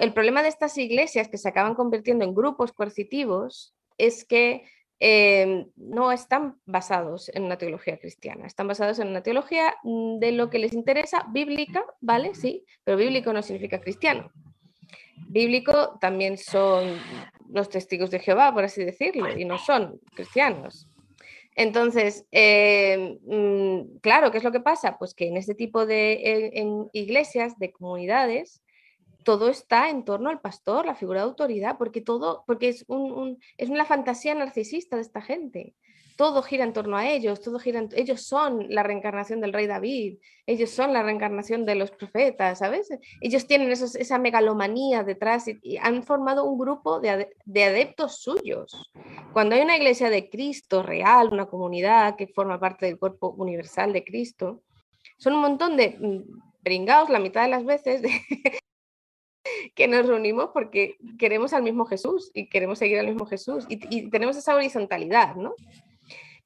el problema de estas iglesias que se acaban convirtiendo en grupos coercitivos es que em, no están basados en una teología cristiana, están basados en una teología mm, de lo que les interesa, bíblica, ¿vale? Sí, pero bíblico no significa cristiano. Bíblico también son los testigos de Jehová, por así decirlo, y no son cristianos. Entonces, em, mm, claro, ¿qué es lo que pasa? Pues que en este tipo de iglesias, de comunidades, todo está en torno al pastor, la figura de autoridad, porque todo, porque es, un, es una fantasía narcisista de esta gente. Todo gira en torno a ellos, todo gira ellos son la reencarnación del rey David, ellos son la reencarnación de los profetas, ¿sabes? Ellos tienen esa megalomanía detrás y, han formado un grupo de, de adeptos suyos. Cuando hay una iglesia de Cristo real, una comunidad que forma parte del cuerpo universal de Cristo, son un montón de mm, la mitad de las veces que nos reunimos porque queremos al mismo Jesús y queremos seguir al mismo Jesús y, tenemos esa horizontalidad, ¿no?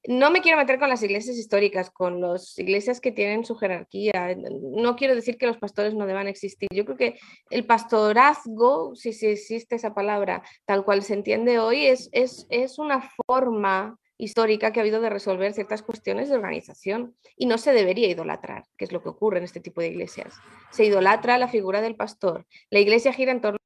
No me quiero meter con las iglesias históricas, con las iglesias que tienen su jerarquía. No quiero decir que los pastores no deban existir. Yo creo que el pastorazgo, si, si existe esa palabra, tal cual se entiende hoy, es, es, es una forma histórica que ha habido de resolver ciertas cuestiones de organización y no se debería idolatrar, que es lo que ocurre en este tipo de iglesias. Se idolatra la figura del pastor. La iglesia gira en torno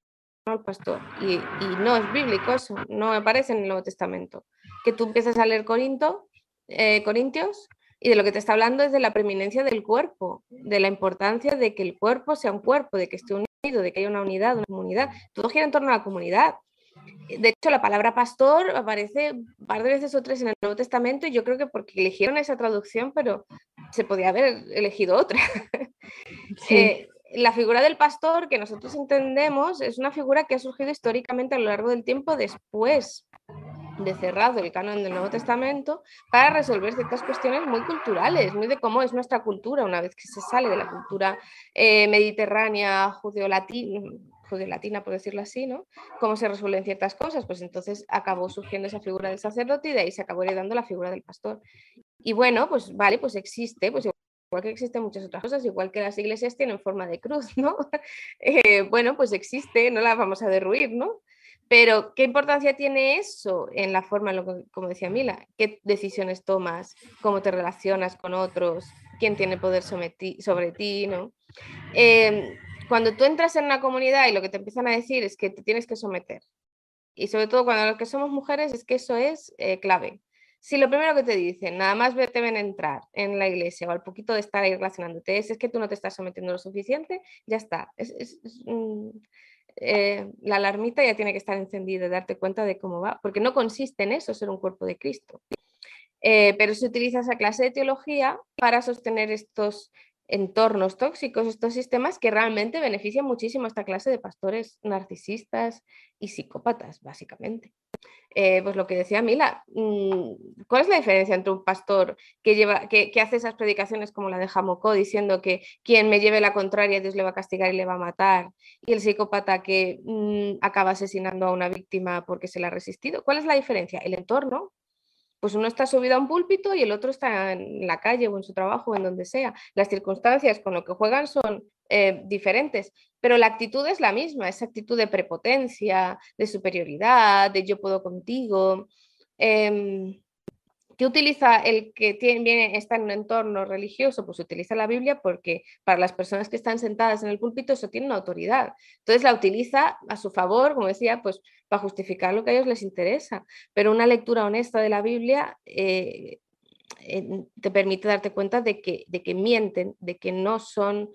al pastor y, no es bíblico eso, no aparece en el Nuevo Testamento. Que tú empiezas a leer Corinto, eh, Corintios y de lo que te está hablando es de la preeminencia del cuerpo, de la importancia de que el cuerpo sea un cuerpo, de que esté unido, de que haya una unidad, una comunidad. Todo gira en torno a la comunidad. De hecho, la palabra pastor aparece un par de veces o tres en el Nuevo Testamento y yo creo que porque eligieron esa traducción, pero se podía haber elegido otra. Eh, la figura del pastor que nosotros entendemos es una figura que ha surgido históricamente a lo largo del tiempo después de cerrado el canon del Nuevo Testamento para resolver ciertas cuestiones muy culturales, muy de cómo es nuestra cultura una vez que se sale de la cultura eh, mediterránea, judeo-latina, latina, por decirlo así, ¿no? Cómo se resuelven ciertas cosas, pues entonces acabó surgiendo esa figura del sacerdote y de ahí se acabó heredando la figura del pastor. Y bueno, pues vale, pues existe, pues igual que existen muchas otras cosas, igual que las iglesias tienen forma de cruz, ¿no? Eh, bueno, pues existe, no la vamos a derruir, ¿no? Pero, ¿qué importancia tiene eso en la forma, como decía Mila? ¿Qué decisiones tomas? ¿Cómo te relacionas con otros? ¿Quién tiene poder sobre ti? ¿no? Em, cuando tú entras en una comunidad y lo que te empiezan a decir es que te tienes que someter, y sobre todo cuando los que somos mujeres es que eso es eh, clave. Si lo primero que te dicen, nada más te ven entrar en la iglesia o al poquito de estar ahí relacionándote, es, es que tú no te estás sometiendo lo suficiente, ya está. Eh, la alarmita ya tiene que estar encendida, darte cuenta de cómo va, porque no consiste en eso, ser un cuerpo de Cristo. Eh, pero se utiliza esa clase de teología para sostener estos entornos tóxicos, estos sistemas que realmente benefician muchísimo a esta clase de pastores narcisistas y psicópatas, básicamente. Eh, pues lo que decía Mila, mm, ¿cuál es la diferencia entre un pastor que, lleva, que, hace esas predicaciones como la de Jamocó, diciendo que quien me lleve la contraria Dios le va a castigar y le va a matar, y el psicópata que mm, acaba asesinando a una víctima porque se le ha resistido? ¿Cuál es la diferencia? El entorno, pues uno está subido a un púlpito y el otro está en la calle o en su trabajo o en donde sea. Las circunstancias con lo que juegan son eh, diferentes, pero la actitud es la misma, esa actitud de prepotencia, de superioridad, de yo puedo contigo. Em, ¿Qué utiliza el que tiene, está en un entorno religioso? Pues utiliza la Biblia porque para las personas que están sentadas en el púlpito eso tiene una autoridad. Entonces la utiliza a su favor, como decía, pues para justificar lo que a ellos les interesa. Pero una lectura honesta de la Biblia eh, te permite darte cuenta de que, de que mienten, de que no son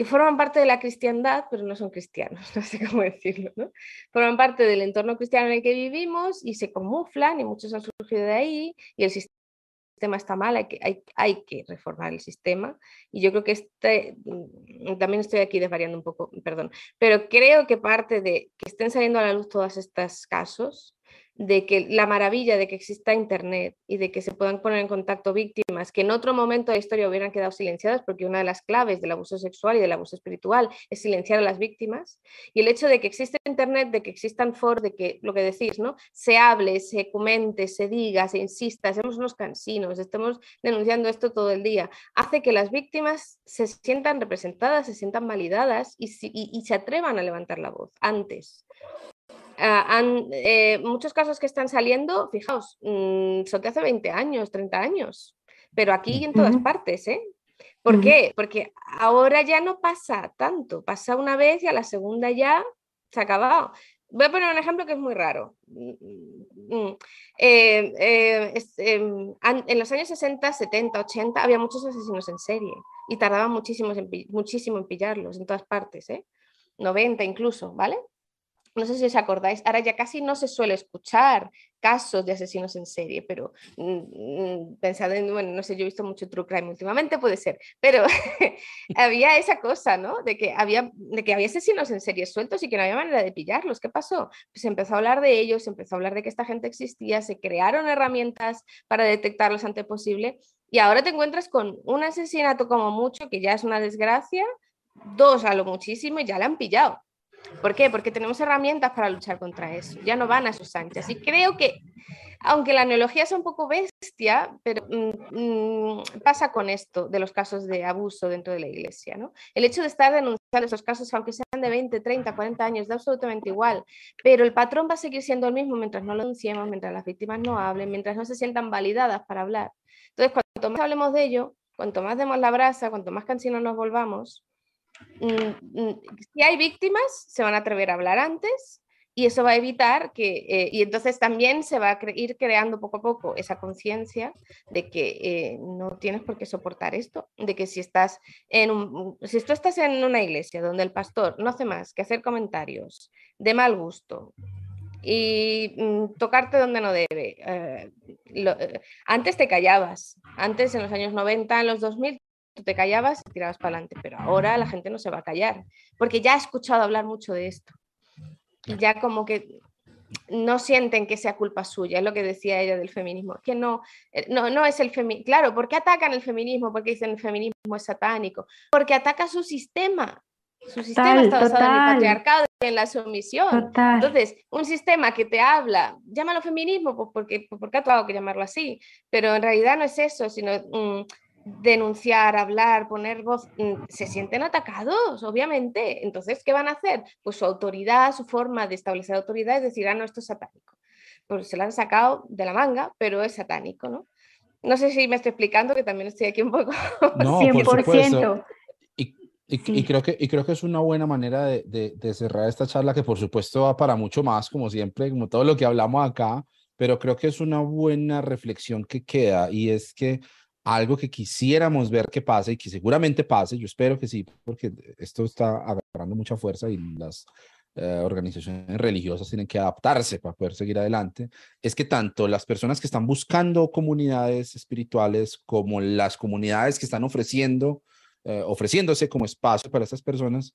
que forman parte de la cristiandad, pero no son cristianos, no sé cómo decirlo, ¿no? Forman parte del entorno cristiano en el que vivimos y se camuflan y muchos han surgido de ahí y el sistema está mal, hay que, hay, hay que reformar el sistema y yo creo que este, mm, también estoy aquí desvariando un poco, perdón, pero creo que parte de que estén saliendo a la luz todos estos casos de que la maravilla de que exista Internet y de que se puedan poner en contacto víctimas que en otro momento de la historia hubieran quedado silenciadas, porque una de las claves del abuso sexual y del abuso espiritual es silenciar a las víctimas, y el hecho de que existe Internet, de que existan foros, de que lo que decís, ¿no? se hable, se comente, se diga, se insista, seamos unos cansinos, estemos denunciando esto todo el día, hace que las víctimas se sientan representadas, se sientan validadas y, y se atrevan a levantar la voz antes. Han, eh, muchos casos que están saliendo, fijaos, mm, son de hace 20 años, 30 años, pero aquí y en todas partes, ¿eh? ¿Por qué? Porque ahora ya no pasa tanto, pasa una vez y a la segunda ya se ha acabado. Voy a poner un ejemplo que es muy raro. Mm, mm, eh, eh, em, en los años 60, 70, 80 había muchos asesinos en serie y tardaban muchísimo en, muchísimo en pillarlos en todas partes, ¿eh? 90 incluso, ¿vale? No sé si os acordáis, ahora ya casi no se suele escuchar casos de asesinos en serie, pero mm, mm, pensad en, bueno, no sé, yo he visto mucho True Crime últimamente, puede ser, pero había esa cosa, ¿no? De que, había, de que había asesinos en serie sueltos y que no había manera de pillarlos. ¿Qué pasó? Pues se empezó a hablar de ellos, se empezó a hablar de que esta gente existía, se crearon herramientas para detectarlos ante posible y ahora te encuentras con un asesinato como mucho, que ya es una desgracia, dos a lo muchísimo y ya la han pillado. ¿Por qué? Porque tenemos herramientas para luchar contra eso. Ya no van a sus anchas. Y creo que, aunque la neología es un poco bestia, pero mm, mm, pasa con esto de los casos de abuso dentro de la iglesia. ¿no? El hecho de estar denunciando esos casos, aunque sean de 20, 30, 40 años, da absolutamente igual. Pero el patrón va a seguir siendo el mismo mientras no lo denunciemos, mientras las víctimas no hablen, mientras no se sientan validadas para hablar. Entonces, cuanto más hablemos de ello, cuanto más demos la brasa, cuanto más cansinos nos volvamos, si hay víctimas, se van a atrever a hablar antes y eso va a evitar que, eh, y entonces también se va a ir creando poco a poco esa conciencia de que eh, no tienes por qué soportar esto, de que si estás en si tú estás en una iglesia donde el pastor no hace más que hacer comentarios de mal gusto y mm, tocarte donde no debe, eh, antes te callabas, antes en los años 90, en los 2000 tú te callabas y tirabas para adelante, pero ahora la gente no se va a callar, porque ya ha escuchado hablar mucho de esto. Y ya como que no sienten que sea culpa suya, es lo que decía ella del feminismo, que no, eh, no, no es el feminismo, claro, ¿por qué atacan el feminismo? Porque dicen el feminismo es satánico, porque ataca su sistema, su sistema está basado en el patriarcado y en la sumisión. Entonces, un sistema que te habla, llámalo feminismo, pues porque, porque ha tocado que llamarlo así, pero en realidad no es eso, sino denunciar, hablar, poner voz, mm, se sienten atacados, obviamente. Entonces, ¿qué van a hacer? Pues su autoridad, su forma de establecer autoridad es decir, ah, no, esto es satánico. Pues se lo han sacado de la manga, pero es satánico, ¿no? No sé si me estoy explicando, que también estoy aquí un poco. No, 100%. y, y, creo que, y creo que es una buena manera de, de, de cerrar esta charla, que por supuesto va para mucho más, como siempre, como todo lo que hablamos acá, pero creo que es una buena reflexión que queda y es que algo que quisiéramos ver que pase y que seguramente pase, yo espero que sí, porque esto está agarrando mucha fuerza y las eh, organizaciones religiosas tienen que adaptarse para poder seguir adelante, es que tanto las personas que están buscando comunidades espirituales como las comunidades que están ofreciendo, eh, ofreciéndose como espacio para estas personas,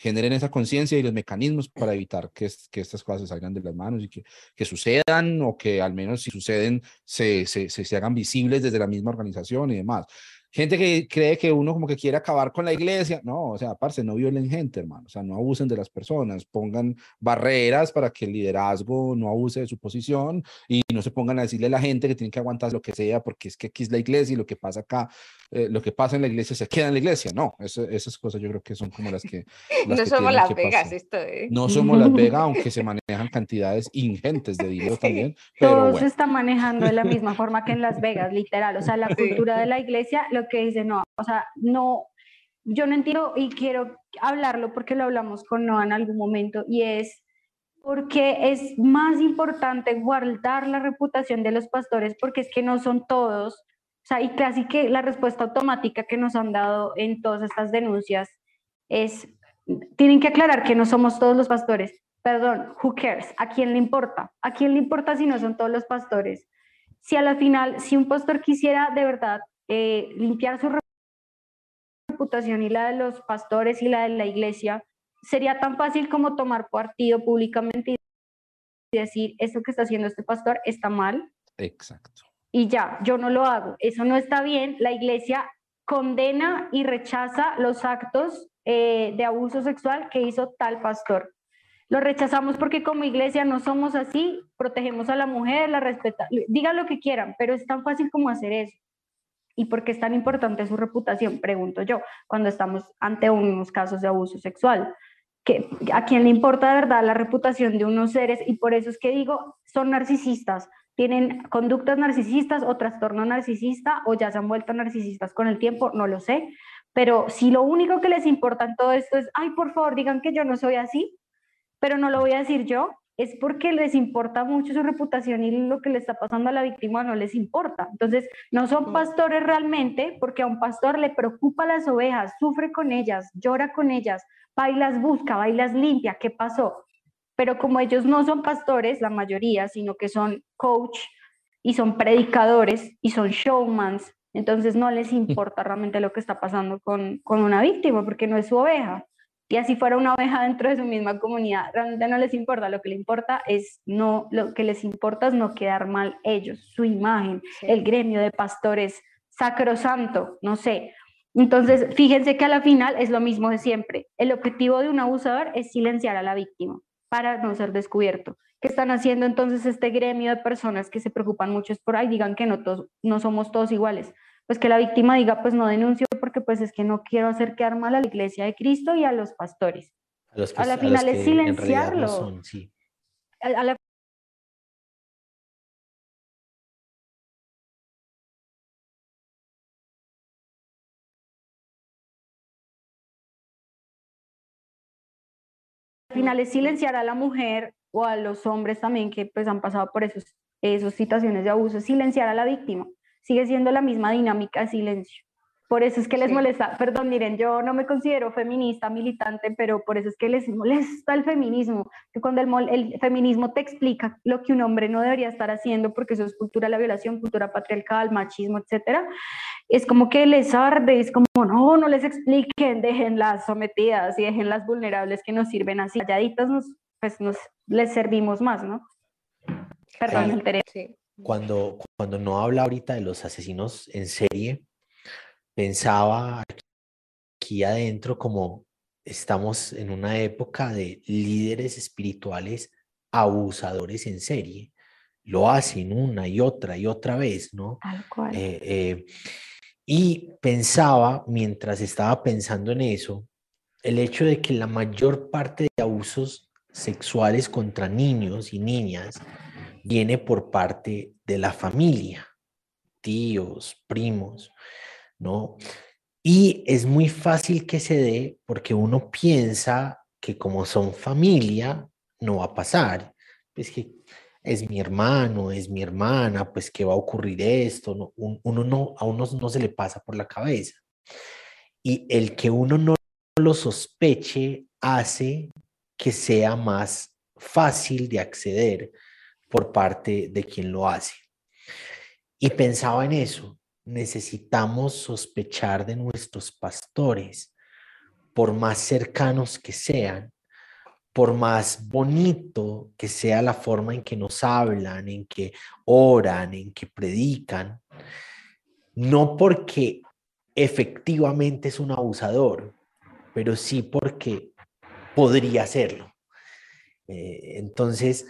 generen esa conciencia y los mecanismos para evitar que, que estas cosas salgan de las manos y que, que sucedan o que al menos si suceden se, se, se, hagan visibles desde la misma organización y demás. Gente que cree que uno como que quiere acabar con la iglesia. No, o sea, parce, no violen gente, hermano. O sea, no abusen de las personas. Pongan barreras para que el liderazgo no abuse de su posición y no se pongan a decirle a la gente que tiene que aguantar lo que sea porque es que aquí es la iglesia y lo que pasa acá eh, lo que pasa en la iglesia se queda en la iglesia. No, esas cosas yo creo que son como las que... no somos Las Vegas, esto ¿eh? No somos Las Vegas, aunque se manejan cantidades ingentes de dinero también. Pero Todo se está manejando de la misma forma que en Las Vegas, literal. O sea, la cultura de la iglesia, lo que dice, no, o sea, no, yo no entiendo y quiero hablarlo porque lo hablamos con Noah en algún momento y es porque es más importante guardar la reputación de los pastores porque es que no son todos o sea, y casi que la respuesta automática que nos han dado en todas estas denuncias es, tienen que aclarar que no somos todos los pastores. Perdón, who cares? ¿A quién le importa? ¿A quién le importa si no son todos los pastores? Si a la final, si un pastor quisiera de verdad eh, limpiar su reputación y la de los pastores y la de la iglesia, sería tan fácil como tomar partido públicamente y decir, esto que está haciendo este pastor está mal. Exacto. Y ya, yo no lo hago. Eso no está bien. La iglesia condena y rechaza los actos eh, de abuso sexual que hizo tal pastor. Lo rechazamos porque como iglesia no somos así, protegemos a la mujer, la respetamos, digan lo que quieran, pero es tan fácil como hacer eso. ¿Y por qué es tan importante su reputación? Pregunto yo, cuando estamos ante unos casos de abuso sexual. Que, ¿A quién le importa de verdad la reputación de unos seres? Y por eso es que digo, son narcisistas, tienen conductas narcisistas o trastorno narcisista o ya se han vuelto narcisistas con el tiempo, no lo sé. Pero si lo único que les importa en todo esto es, ay, por favor, digan que yo no soy así, pero no lo voy a decir yo, es porque les importa mucho su reputación y lo que le está pasando a la víctima no les importa. Entonces, no son pastores realmente, porque a un pastor le preocupa las ovejas, sufre con ellas, llora con ellas, bailas busca, bailas limpia, ¿qué pasó? Pero como ellos no son pastores, la mayoría, sino que son coach y son predicadores y son showmans, entonces no les importa realmente lo que está pasando con, con una víctima, porque no es su oveja y así fuera una oveja dentro de su misma comunidad, realmente no les importa, lo que le importa es no, lo que les importa es no quedar mal ellos, su imagen, el gremio de pastores sacrosanto, no sé. Entonces, fíjense que a la final es lo mismo de siempre. El objetivo de un abusador es silenciar a la víctima para no ser descubierto. ¿Qué están haciendo entonces este gremio de personas que se preocupan mucho es por ahí, digan que no, todos, no somos todos iguales? pues que la víctima diga, pues no denuncio pues es que no quiero hacer quedar mal a la iglesia de Cristo y a los pastores. A, la final es silenciarlo. a, la final es silenciar a la mujer o a los hombres también que pues han pasado por esos, esas situaciones de abuso, silenciar a la víctima sigue siendo la misma dinámica de silencio. Por eso es que les molesta, perdón, miren, yo no me considero feminista, militante, pero por eso es que les molesta el feminismo, que cuando el, el feminismo te explica lo que un hombre no debería estar haciendo, porque eso es cultura de la violación, cultura patriarcal, machismo, etcétera, es como que les arde, es como, no, no les expliquen, déjenlas sometidas y déjenlas vulnerables que nos sirven así, calladitas, nos, pues nos les servimos más, ¿no? Perdón, el sí. Cuando, cuando no habla ahorita de los asesinos en serie, pensaba aquí adentro como estamos en una época de líderes espirituales abusadores en serie. Lo hacen una y otra y otra vez, ¿no? Eh, eh, y pensaba, mientras estaba pensando en eso, el hecho de que la mayor parte de abusos sexuales contra niños y niñas viene por parte de la familia, tíos, primos, ¿no? Y es muy fácil que se dé porque uno piensa que como son familia, no va a pasar. Pues que es mi hermano, es mi hermana, pues que va a ocurrir esto, no, uno no, a uno no se le pasa por la cabeza. Y el que uno no lo sospeche hace que sea más fácil de acceder por parte de quien lo hace. Y pensaba en eso, necesitamos sospechar de nuestros pastores, por más cercanos que sean, por más bonito que sea la forma en que nos hablan, en que oran, en que predican, no porque efectivamente es un abusador, pero sí porque podría serlo. Eh, entonces,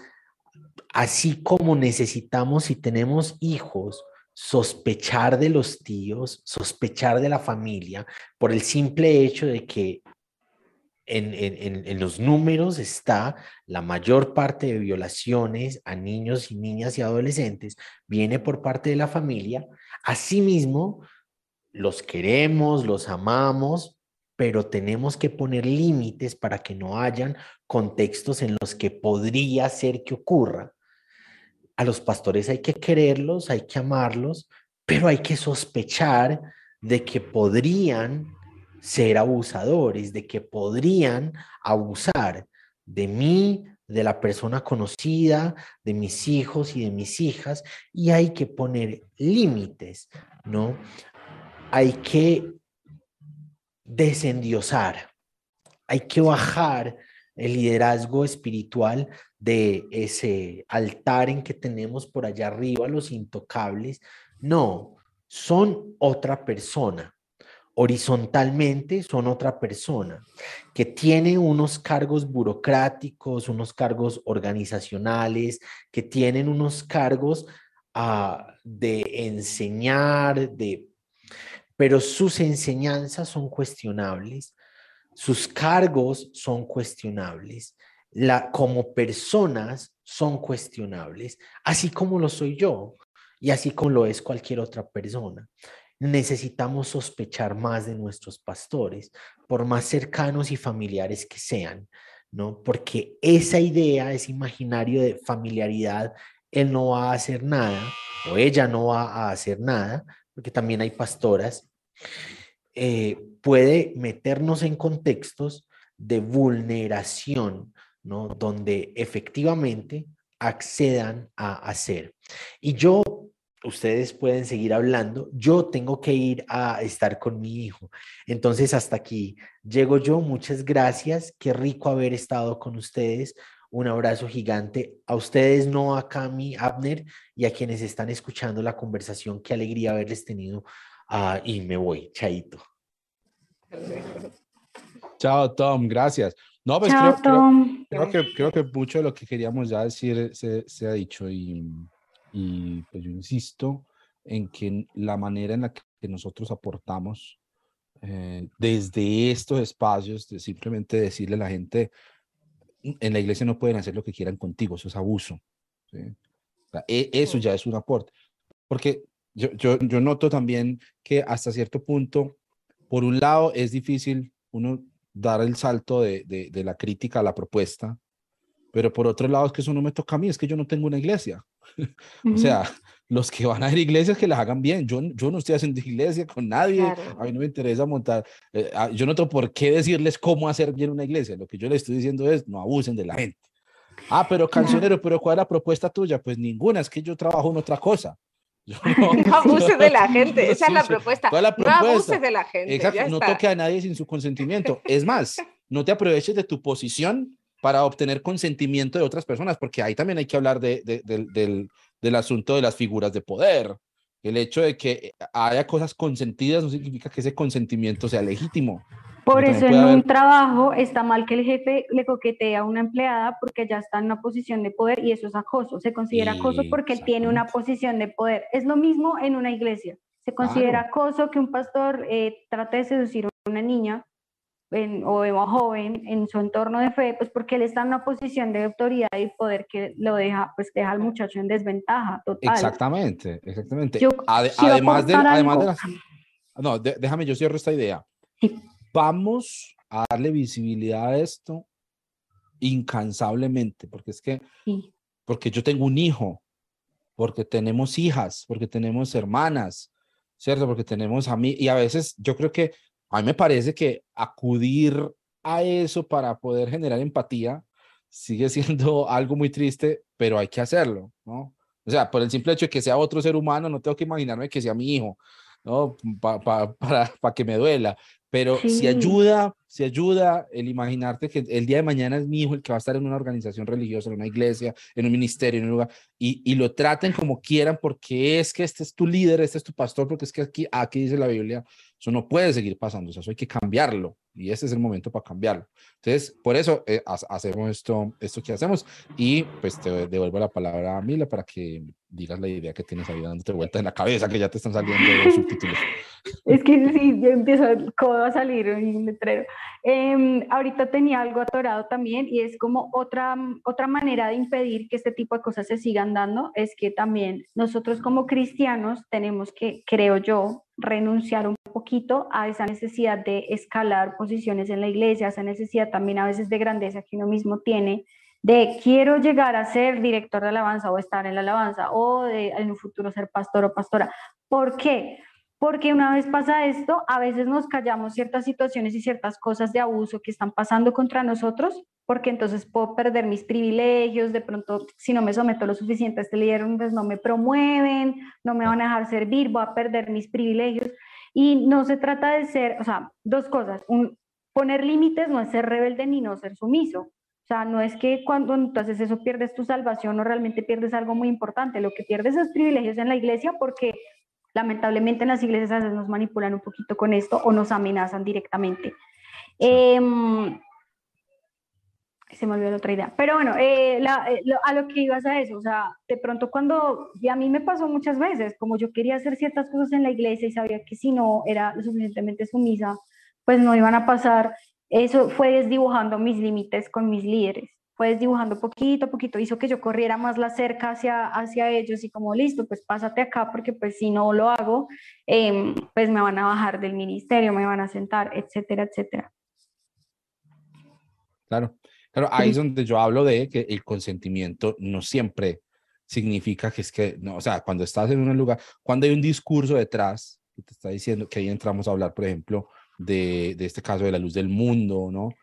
así como necesitamos y tenemos hijos, sospechar de los tíos, sospechar de la familia, por el simple hecho de que en, los números está la mayor parte de violaciones a niños y niñas y adolescentes, viene por parte de la familia. Asimismo, los queremos, los amamos, pero tenemos que poner límites para que no hayan contextos en los que podría ser que ocurra a los pastores hay que quererlos, hay que amarlos, pero hay que sospechar de que podrían ser abusadores, de que podrían abusar de mí, de la persona conocida, de mis hijos y de mis hijas, y hay que poner límites, ¿no? Hay que desendiosar, hay que bajar el liderazgo espiritual de ese altar en que tenemos por allá arriba, los intocables. No, son otra persona. Horizontalmente son otra persona que tiene unos cargos burocráticos, unos cargos organizacionales, que tienen unos cargos ah, de enseñar, de pero sus enseñanzas son cuestionables, sus cargos son cuestionables, la, como personas son cuestionables, así como lo soy yo y así como lo es cualquier otra persona. Necesitamos sospechar más de nuestros pastores, por más cercanos y familiares que sean, ¿no? Porque esa idea, ese imaginario de familiaridad, él no va a hacer nada o ella no va a hacer nada, porque también hay pastoras eh, puede meternos en contextos de vulneración, Donde efectivamente accedan a hacer. Y yo, ustedes pueden seguir hablando, yo tengo que ir a estar con mi hijo. Entonces, hasta aquí llego yo. Muchas gracias. Qué rico haber estado con ustedes. Un abrazo gigante a ustedes, no a Cami, Abner y a quienes están escuchando la conversación. Qué alegría haberles tenido Ah, y me voy, chaito. Chao, Tom, gracias. No, pues Chao, creo, Tom. Creo, que, creo que mucho de lo que queríamos ya decir se, se ha dicho y, y, pues yo insisto en que la manera en la que nosotros aportamos eh, desde estos espacios, de simplemente decirle a la gente, en la iglesia no pueden hacer lo que quieran contigo, eso es abuso. ¿sí? O sea, e, eso ya es un aporte. Porque yo, yo, yo noto también que hasta cierto punto, por un lado, es difícil uno dar el salto de, de, de, la crítica a la propuesta, pero por otro lado es que eso no me toca a mí, es que yo no tengo una iglesia. o sea, los que van a ir iglesias que las hagan bien. Yo, yo no estoy haciendo iglesia con nadie, claro. a mí no me interesa montar, eh, yo no tengo por qué decirles cómo hacer bien una iglesia, lo que yo les estoy diciendo es no abusen de la gente. Ah, pero cancionero, pero ¿cuál es la propuesta tuya? Pues ninguna, es que yo trabajo en otra cosa. No, no abuses de la gente, esa es la propuesta. la propuesta? No abuses de la gente. Exacto, no toque a nadie sin su consentimiento. Es más, no te aproveches de tu posición para obtener consentimiento de otras personas, porque ahí también hay que hablar de, de, de, del, del asunto de las figuras de poder. El hecho de que haya cosas consentidas no significa que ese consentimiento sea legítimo. Por eso en haber... un trabajo está mal que el jefe le coquetee a una empleada porque ya está en una posición de poder y eso es acoso. Se considera acoso porque él tiene una posición de poder. Es lo mismo en una iglesia. Se considera claro. acoso que un pastor eh, trate de seducir a una niña en, o a joven en su entorno de fe, pues porque él está en una posición de autoridad y poder que lo deja, pues deja al muchacho en desventaja total. Exactamente, exactamente. Yo, Ade además, de, además de las... No, de, déjame, yo cierro esta idea. Sí vamos a darle visibilidad a esto incansablemente, porque es que, sí. porque yo tengo un hijo, porque tenemos hijas, porque tenemos hermanas, ¿cierto? Porque tenemos a mí, y a veces yo creo que a mí me parece que acudir a eso para poder generar empatía sigue siendo algo muy triste, pero hay que hacerlo, ¿no? O sea, por el simple hecho de que sea otro ser humano, no tengo que imaginarme que sea mi hijo, ¿no? Pa, pa, para, para que me duela, pero sí. si ayuda, si ayuda el imaginarte que el día de mañana es mi hijo el que va a estar en una organización religiosa, en una iglesia, en un ministerio, en un lugar, y, y lo traten como quieran porque es que este es tu líder, este es tu pastor, porque es que aquí, aquí dice la Biblia, eso no puede seguir pasando, o sea, eso hay que cambiarlo, y este es el momento para cambiarlo. Entonces, por eso eh, hacemos esto, esto que hacemos, y pues te devuelvo la palabra a Mila para que digas la idea que tienes ahí dándote vuelta en la cabeza, que ya te están saliendo los subtítulos. Es que sí, yo empiezo cómo va a salir un letrero. Eh, ahorita tenía algo atorado también y es como otra, otra manera de impedir que este tipo de cosas se sigan dando, es que también nosotros como cristianos tenemos que, creo yo, renunciar un poquito a esa necesidad de escalar posiciones en la iglesia, esa necesidad también a veces de grandeza que uno mismo tiene, de quiero llegar a ser director de alabanza o estar en la alabanza o en un futuro ser pastor o pastora. ¿Por qué? Porque una vez pasa esto, a veces nos callamos ciertas situaciones y ciertas cosas de abuso que están pasando contra nosotros, porque entonces puedo perder mis privilegios, de pronto si no me someto lo suficiente a este líder, pues no me promueven, no me van a dejar servir, voy a perder mis privilegios. Y no se trata de ser, o sea, dos cosas, poner límites no es ser rebelde ni no ser sumiso, o sea, no es que cuando entonces eso pierdes tu salvación o realmente pierdes algo muy importante, lo que pierdes es privilegios en la iglesia porque lamentablemente en las iglesias a veces nos manipulan un poquito con esto o nos amenazan directamente. Em, se me olvidó la otra idea. Pero bueno, eh, eh, a lo que ibas a eso, o sea, de pronto cuando, y a mí me pasó muchas veces, como yo quería hacer ciertas cosas en la iglesia y sabía que si no era lo suficientemente sumisa, pues no iban a pasar, eso fue desdibujando mis límites con mis líderes, fue desdibujando poquito a poquito, hizo que yo corriera más la cerca hacia, hacia ellos y como listo, pues pásate acá porque pues si no lo hago, em, pues me van a bajar del ministerio, me van a sentar, etcétera, etcétera. Claro. Claro, ahí es donde yo hablo de que el consentimiento no siempre significa que es que, no, o sea, cuando estás en un lugar, cuando hay un discurso detrás, que te está diciendo que ahí entramos a hablar, por ejemplo, de, de este caso de la luz del mundo, ¿no?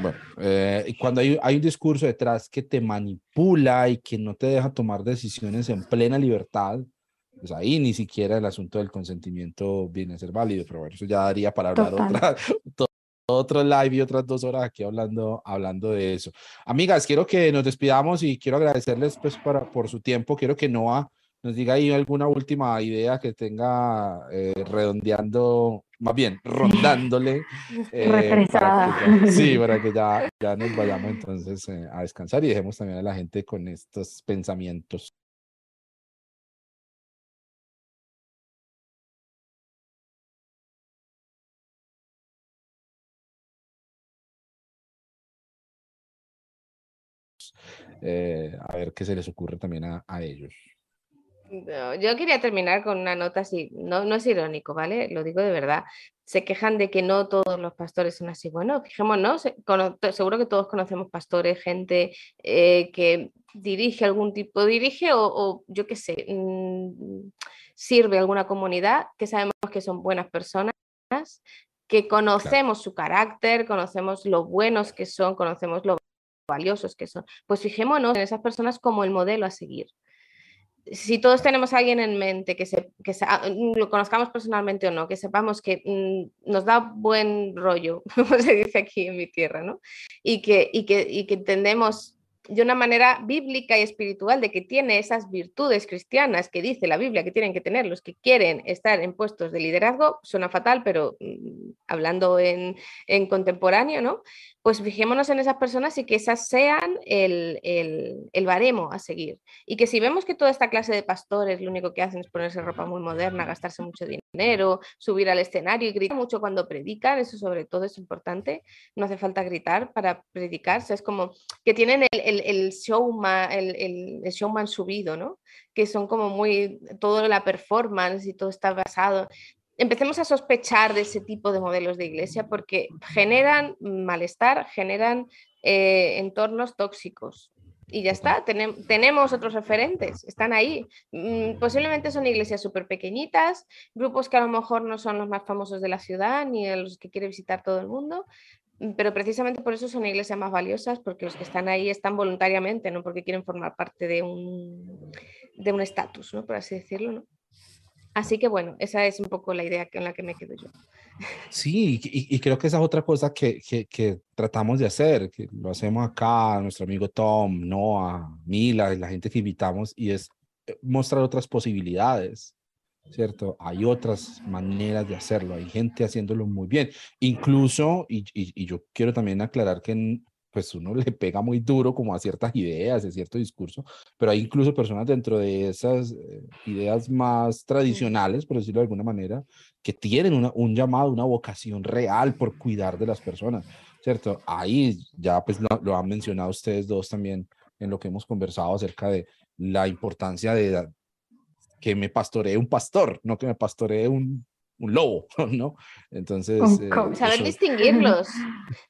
Bueno, eh, cuando hay, hay un discurso detrás que te manipula y que no te deja tomar decisiones en plena libertad, pues ahí ni siquiera el asunto del consentimiento viene a ser válido, pero bueno, eso ya daría para hablar otra, otro live y otras dos horas aquí hablando, hablando de eso. Amigas, quiero que nos despidamos y quiero agradecerles pues para, por su tiempo. Quiero que Noah nos diga ahí alguna última idea que tenga eh, redondeando, más bien rondándole. Eh, sí, para que ya, ya nos vayamos entonces eh, a descansar y dejemos también a la gente con estos pensamientos. Eh, a ver qué se les ocurre también a, ellos. Yo quería terminar con una nota así, no, no es irónico, ¿vale? Lo digo de verdad. Se quejan de que no todos los pastores son así. Bueno, fijémonos, seguro que todos conocemos pastores, gente eh, que dirige algún tipo, dirige o, yo qué sé, mm, sirve a alguna comunidad, que sabemos que son buenas personas, que conocemos su carácter, conocemos lo buenos que son, conocemos lo valiosos que son. Pues fijémonos en esas personas como el modelo a seguir. Si todos tenemos a alguien en mente, que, se, que ah, lo conozcamos personalmente o no, que sepamos que mm, nos da buen rollo, como se dice aquí en mi tierra, ¿no? Y que, y que, y que entendemos de una manera bíblica y espiritual de que tiene esas virtudes cristianas que dice la Biblia que tienen que tener los que quieren estar en puestos de liderazgo, suena fatal, pero mm, hablando en, en, contemporáneo, ¿no? Pues fijémonos en esas personas y que esas sean el, el, el, baremo a seguir. Y que si vemos que toda esta clase de pastores lo único que hacen es ponerse ropa muy moderna, gastarse mucho dinero, subir al escenario y gritar mucho cuando predican, eso sobre todo es importante, no hace falta gritar para predicar, es como que tienen el el, showman, el, showman subido, ¿no? Que son como muy, toda la performance y todo está basado. Empecemos a sospechar de ese tipo de modelos de iglesia porque generan malestar, generan eh, entornos tóxicos. Y ya está, tenemos otros referentes, están ahí. Mm, posiblemente son iglesias súper pequeñitas, grupos que a lo mejor no son los más famosos de la ciudad ni los que quiere visitar todo el mundo, Mm, pero precisamente por eso son iglesias más valiosas, porque los que están ahí están voluntariamente, no porque quieren formar parte de un de un estatus, ¿no? por así decirlo. ¿no? Así que bueno, esa es un poco la idea con la que me quedo yo. Sí, y, creo que esa es otra cosa que, que, que, tratamos de hacer, que lo hacemos acá, nuestro amigo Tom, Noah, Mila, la gente que invitamos, y es eh, mostrar otras posibilidades. ¿cierto? Hay otras maneras de hacerlo, hay gente haciéndolo muy bien. Incluso, y, y, yo quiero también aclarar que pues uno le pega muy duro como a ciertas ideas, a cierto discurso, pero hay incluso personas dentro de esas eh, ideas más tradicionales, por decirlo de alguna manera, que tienen una, un llamado, una vocación real por cuidar de las personas, ¿cierto? Ahí ya pues lo, lo han mencionado ustedes dos también en lo que hemos conversado acerca de la importancia de, que me pastoree un pastor, no que me pastoree un, un lobo, ¿no? Entonces... Eh, saber distinguirlos,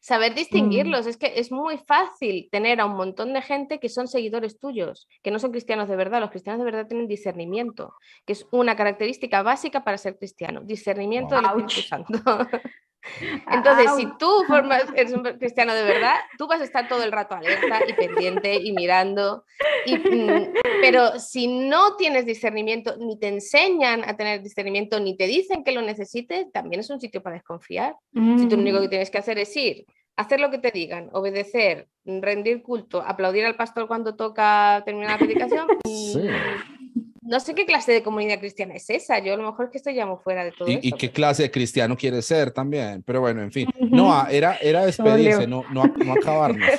saber distinguirlos. Es que es muy fácil tener a un montón de gente que son seguidores tuyos, que no son cristianos de verdad. Los cristianos de verdad tienen discernimiento, que es una característica básica para ser cristiano. Discernimiento del Espíritu Santo. Entonces, si tú formas, eres un cristiano de verdad, tú vas a estar todo el rato alerta y pendiente y mirando. Mm, pero si no tienes discernimiento, ni te enseñan a tener discernimiento, ni te dicen que lo necesites, también es un sitio para desconfiar. Si tú lo único que mm. tienes que hacer es ir, hacer lo que te digan, obedecer, rendir culto, aplaudir al pastor cuando toca terminar la predicación. Sí. No sé qué clase de comunidad cristiana es esa. Yo a lo mejor es que estoy ya muy fuera de todo ¿Y, esto, y qué pero- clase de cristiano quiere ser también? Pero bueno, en fin. No, ah, era, era despedirse, no, no, no acabarnos.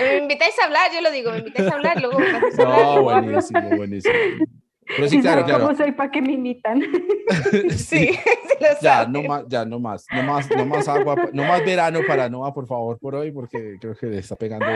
Me invitáis a hablar, yo lo digo, me invitáis a hablar, luego hablar, No, buenísimo, buenísimo. Pero sí, claro, claro. ¿Cómo soy para que me invitan? Sí, sí Ya, no más, ya, no más, no más, no más agua, no más verano para Noah, por favor, por hoy, porque creo que le está pegando.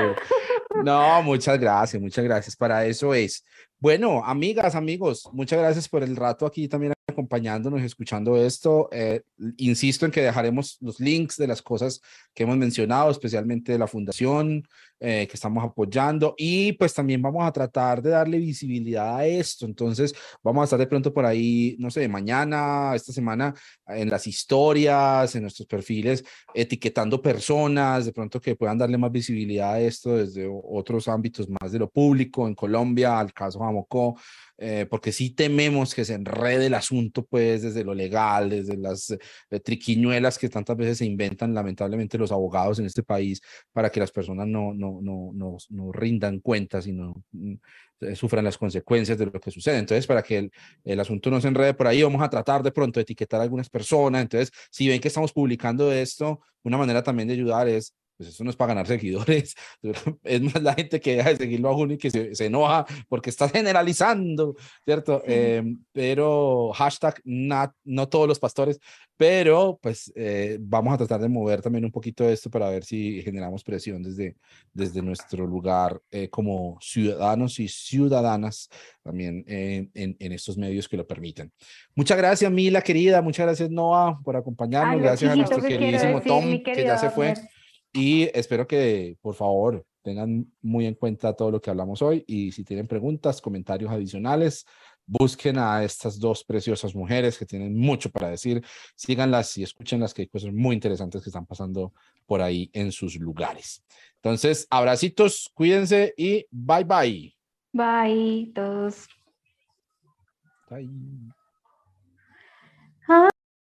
No, muchas gracias, muchas gracias. Para eso es. Bueno, amigas, amigos, muchas gracias por el rato aquí también acompañándonos y escuchando esto. Eh, insisto en que dejaremos los links de las cosas que hemos mencionado, especialmente de la fundación eh, que estamos apoyando y pues también vamos a tratar de darle visibilidad a esto. Entonces, vamos a estar de pronto por ahí, no sé, mañana, esta semana, en las historias, en nuestros perfiles, etiquetando personas, de pronto que puedan darle más visibilidad a esto desde otros ámbitos más de lo público, en Colombia, al caso Jamocó, eh, porque sí tememos que se enrede el asunto, pues, desde lo legal, desde las eh, triquiñuelas que tantas veces se inventan, lamentablemente, los abogados en este país para que las personas no, no, no, no, no rindan cuentas y no mm, eh, sufran las consecuencias de lo que sucede. Entonces, para que el, el asunto no se enrede por ahí, vamos a tratar de pronto de etiquetar a algunas personas. Entonces, si ven que estamos publicando esto, una manera también de ayudar es, pues eso no es para ganar seguidores, es más la gente que deja de seguirlo a y que se, se enoja porque está generalizando, ¿cierto? Sí. Eh, pero hashtag not- no todos los pastores, pero pues eh, vamos a tratar de mover también un poquito esto para ver si generamos presión desde, desde nuestro lugar eh, como ciudadanos y ciudadanas también eh, en, en estos medios que lo permiten. Muchas gracias, Mila, querida. Muchas gracias, Noah, por acompañarnos. Ay, gracias a nuestro que queridísimo decir, Tom, que ya se fue. Y espero que, por favor, tengan muy en cuenta todo lo que hablamos hoy y si tienen preguntas, comentarios adicionales, busquen a estas dos preciosas mujeres que tienen mucho para decir, síganlas y escúchenlas que hay cosas muy interesantes que están pasando por ahí en sus lugares. Entonces, abracitos, cuídense y bye bye. Bye, todos. Bye.